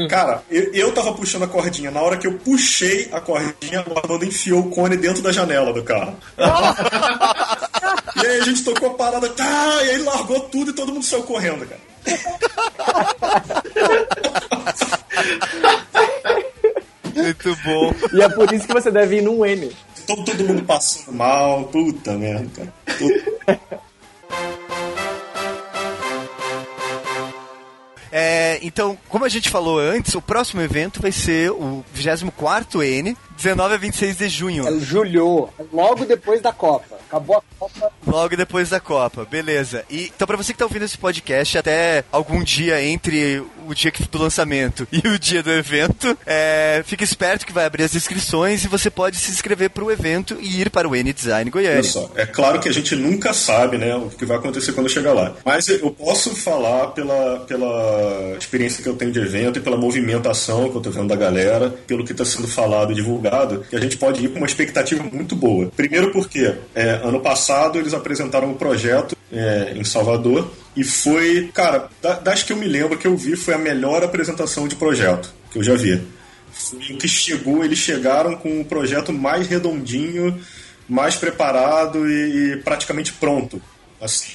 Cara, eu, eu tava puxando a cordinha. Na hora que eu puxei a cordinha, o Armando enfiou o cone dentro da janela do carro. <laughs> e aí a gente tocou a parada, tá, e aí largou tudo e todo mundo saiu correndo, cara. <laughs> Muito bom. E é por isso que você deve ir num N. Todo, todo mundo passando mal, puta merda, cara. Puta. <laughs> É, então, como a gente falou antes, o próximo evento vai ser o 24 N, 19 a 26 de junho. É julho, logo depois da Copa. Acabou a Copa. Logo depois da Copa, beleza. E, então, pra você que tá ouvindo esse podcast, até algum dia entre o dia que- do lançamento <laughs> e o dia do evento, é, fique esperto que vai abrir as inscrições e você pode se inscrever pro evento e ir para o N Design Goiânia. Olha só, é claro que a gente nunca sabe, né, o que vai acontecer quando chegar lá. Mas eu posso falar pela, pela experiência que eu tenho de evento e pela movimentação que eu tô vendo da galera, pelo que está sendo falado e divulgado, que a gente pode ir com uma expectativa muito boa. Primeiro porque é, ano passado eles apresentaram um projeto é, em Salvador e foi, cara, da- das que eu me lembro que eu vi foi a melhor apresentação de projeto que eu já vi. Foi o que chegou, eles chegaram com um projeto mais redondinho, mais preparado e, e praticamente pronto. Assim.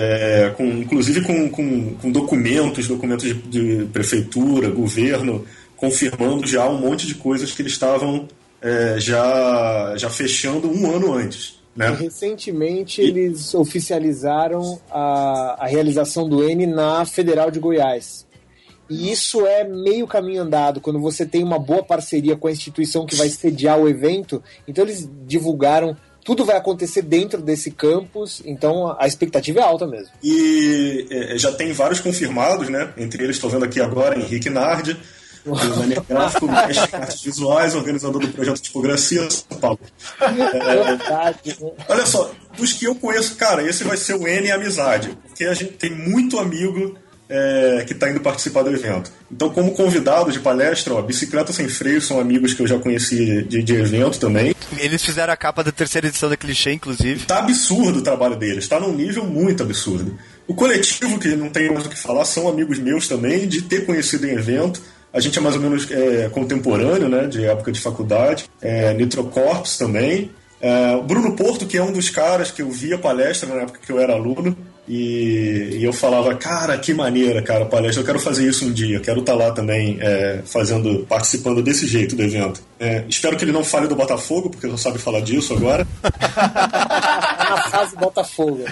É, com, inclusive com, com, com documentos, documentos de, de prefeitura, governo, confirmando já um monte de coisas que eles estavam é, já, já fechando um ano antes. E né? recentemente eles oficializaram a, a realização do N na Federal de Goiás. E isso é meio caminho andado, quando você tem uma boa parceria com a instituição que vai sediar o evento. Então eles divulgaram, tudo vai acontecer dentro desse campus, então a expectativa é alta mesmo. E é, já tem vários confirmados, né? Entre eles, estou vendo aqui agora Henrique Nardi, designer gráfico, mestre em artes visuais, organizador do projeto Tipografia São Paulo. Verdade, né? Olha só, dos que eu conheço, cara, esse vai ser o N Amizade, porque a gente tem muito amigo é, que está indo participar do evento. Então, como convidado de palestra, ó, Bicicleta Sem Freio são amigos que eu já conheci de, de evento também. Eles fizeram a capa da terceira edição da Clichê, inclusive. Tá absurdo o trabalho deles, tá num nível muito absurdo. O coletivo, que não tem mais o que falar, são amigos meus também, de ter conhecido em evento. A gente é mais ou menos é, contemporâneo, né, de época de faculdade. É, Nitrocorps também. É, o Bruno Porto, que é um dos caras que eu via palestra na época que eu era aluno. E, e eu falava, cara, que maneira, cara, palestra. Eu quero fazer isso um dia. Quero estar lá também é, fazendo, participando desse jeito do evento. É, espero que ele não fale do Botafogo, porque não sabe falar disso agora. Tá <laughs> na fase Botafogo.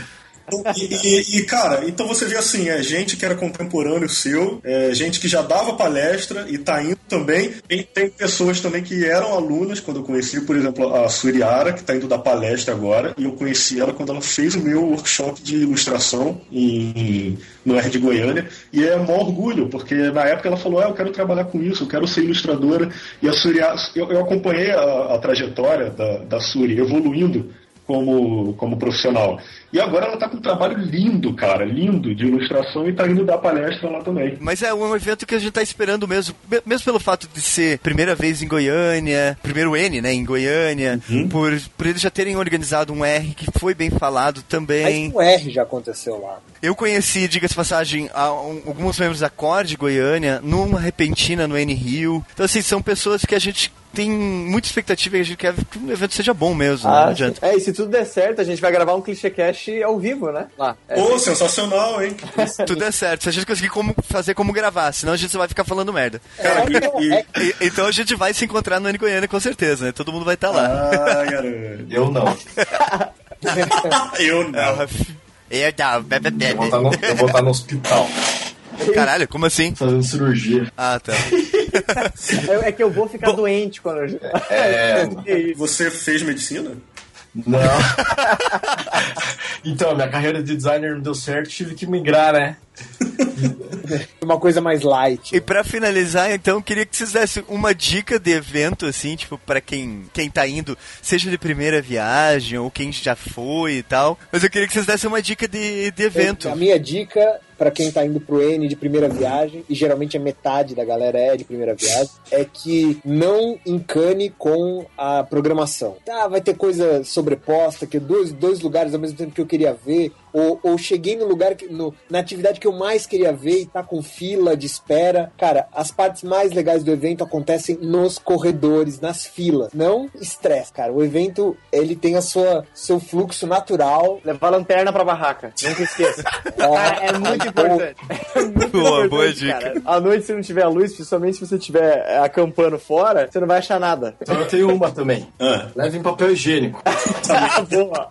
E, e- cara, então você vê assim, é gente que era contemporâneo seu, é gente que já dava palestra e tá indo também. E tem pessoas também que eram alunas quando eu conheci, por exemplo, a Suriara, que tá indo dar palestra agora, e eu conheci ela quando ela fez o meu workshop de ilustração em, no R de Goiânia, e é um orgulho, porque na época ela falou, ah, eu quero trabalhar com isso, eu quero ser ilustradora, e a Suriara, eu, eu acompanhei a, a trajetória da, da Suri evoluindo como, como profissional. E agora ela tá com um trabalho lindo, cara, lindo, de ilustração e tá indo dar palestra lá também. Mas é um evento que a gente tá esperando mesmo, me- mesmo pelo fato de ser primeira vez em Goiânia, primeiro N, né, em Goiânia, por, por eles já terem organizado um R que foi bem falado também. Mas o R já aconteceu lá. Eu conheci, diga-se de passagem, a- um- alguns membros da Cord Goiânia numa repentina no N Rio. Então, assim, são pessoas que a gente tem muita expectativa e a gente quer que o evento seja bom mesmo, né? não Ah, adianta. é, e se tudo der certo, a gente vai gravar um clichê cast ao vivo, né? Lá. É, Pô, sensacional, hein? <laughs> Tudo é certo. Se a gente conseguir como, fazer como gravar, senão a gente só vai ficar falando merda. Cara, e, e- E- então a gente vai se encontrar no Goiânia com certeza, né? Todo mundo vai estar lá. Ah, garoto. Eu não. <laughs> Eu não. Eu não, bebe, bebe. Eu vou estar no, eu vou estar no hospital Caralho, como assim? fazendo cirurgia. Ah, tá. é, é que eu vou ficar doente quando eu... É. <laughs> Você fez medicina? Não. <laughs> então, minha carreira de designer não deu certo, tive que migrar, né? <laughs> Uma coisa mais light. E pra finalizar, então, queria que vocês dessem uma dica de evento, assim, tipo, pra quem, quem tá indo, seja de primeira viagem ou quem já foi e tal. Mas eu queria que vocês dessem uma dica de, de evento. A minha dica para quem tá indo pro N de primeira viagem, e geralmente a metade da galera é de primeira viagem, é que não encane com a programação. Tá, vai ter coisa sobreposta, que dois, dois lugares ao mesmo tempo que eu queria ver, ou, ou cheguei no lugar, que, no, na atividade que eu mais queria ver e tá com fila de espera. Cara, as partes mais legais do evento acontecem nos corredores, nas filas. Não estresse, cara. O evento, ele tem a sua seu fluxo natural. Levar lanterna pra barraca. Nunca esqueça. <laughs> É, É muito importante. <laughs> É muito Boa, boa importante, dica. cara. À noite, se não tiver luz, principalmente se você estiver é, acampando fora, você não vai achar nada. Então eu tenho uma também. Ah, Levem papel higiênico. <laughs> Boa.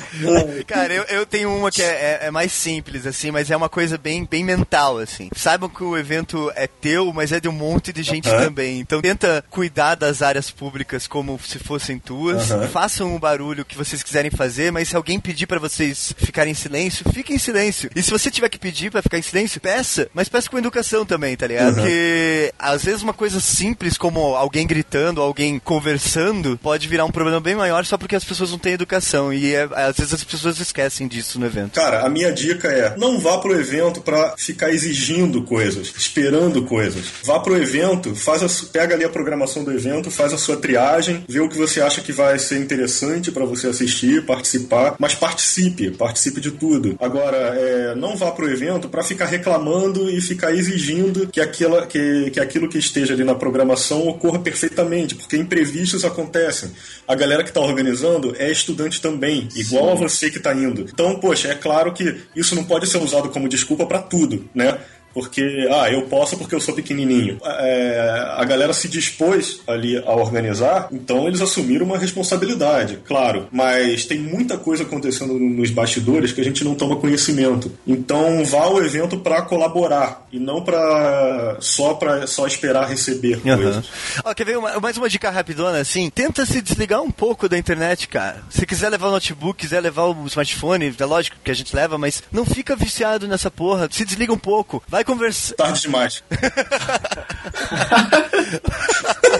<laughs> Cara, eu, eu tenho uma que é, é- é mais simples, assim, mas é uma coisa bem, bem mental, assim. Saibam que o evento é teu, mas é de um monte de gente Aham. também. Então tenta cuidar das áreas públicas como se fossem tuas. Aham. Façam o barulho que vocês quiserem fazer, mas se alguém pedir pra vocês ficarem em silêncio, fiquem em silêncio. E se você tiver que pedir pra ficar em silêncio, peça, mas peça com educação também, tá ligado? Porque às vezes uma coisa simples como alguém gritando, alguém conversando, pode virar um problema bem maior só porque as pessoas não têm educação. E é- às vezes as pessoas esquecem disso no evento. Cara, a minha dica é: não vá pro evento pra ficar exigindo coisas, esperando coisas. Vá pro evento, faz a pega ali a programação do evento, faz a sua triagem, vê o que você acha que vai ser interessante pra você assistir, participar, mas participe, participe de tudo. Agora, é, não vá pro evento pra ficar reclamando e ficar exigindo que, aquela, que, que aquilo que esteja ali na programação ocorra perfeitamente, porque imprevistos acontecem. A galera que tá organizando é estudante também, igual a você que tá indo. Então, poxa, é claro que isso não pode ser usado como desculpa pra tudo, né? Porque, ah, eu posso porque eu sou pequenininho. É, a galera se dispôs ali a organizar, então eles assumiram uma responsabilidade, claro, mas tem muita coisa acontecendo nos bastidores que a gente não toma conhecimento. Então vá ao evento para colaborar e não para só para só esperar receber Aham. coisas. Ó, quer ver uma- mais uma dica rapidona assim? Tenta se desligar um pouco da internet, cara. Se quiser levar o notebook, quiser levar o smartphone, é lógico que a gente leva, mas não fica viciado nessa porra. Se desliga um pouco. Vai conversar. Tarde demais. <laughs>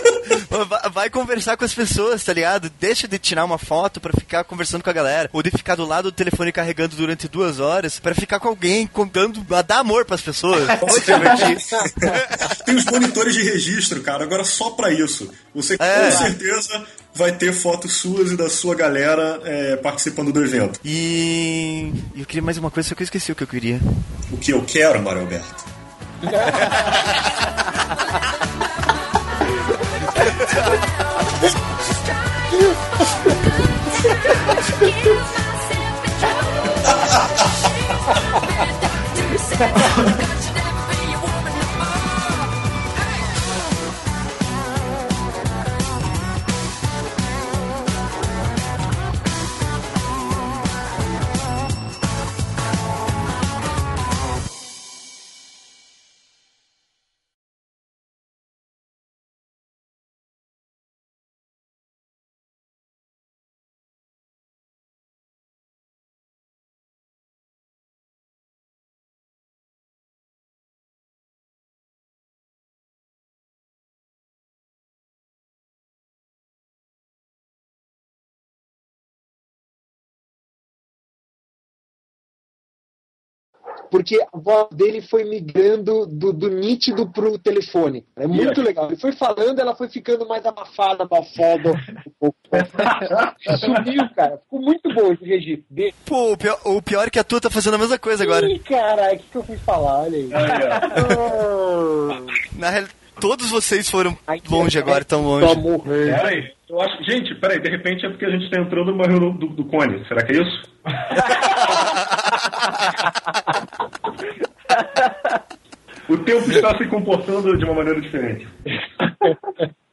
Vai- conversar com as pessoas, tá ligado? Deixa de tirar uma foto pra ficar conversando com a galera. Ou de ficar do lado do telefone carregando durante duas horas pra ficar com alguém contando, a dar amor pras pessoas. <laughs> Tem os monitores de registro, cara, agora só pra isso. Você É. com certeza vai ter fotos suas e da sua galera é, participando do evento. E eu queria mais uma coisa, só que eu esqueci o que eu queria. O que eu quero, Mário Alberto? <laughs> Ha ha ha ha! Porque a voz dele foi migrando do, do nítido pro telefone. É muito legal. Ele foi falando, ela foi ficando mais abafada, abafada. um <laughs> pouco. Sumiu, cara. Ficou muito bom esse registro dele. Pô, o pior, o pior é que a tua tá fazendo a mesma coisa agora. Ih, caralho, o que, que eu fui falar? Olha aí. Na real, todos vocês foram longe agora, tão longe. Pra morrer. Peraí, eu acho. Gente, peraí, de repente é porque a gente tá entrando numa reunião do, do Cone. Será que é isso? <laughs> o tempo está se comportando de uma maneira diferente. <laughs>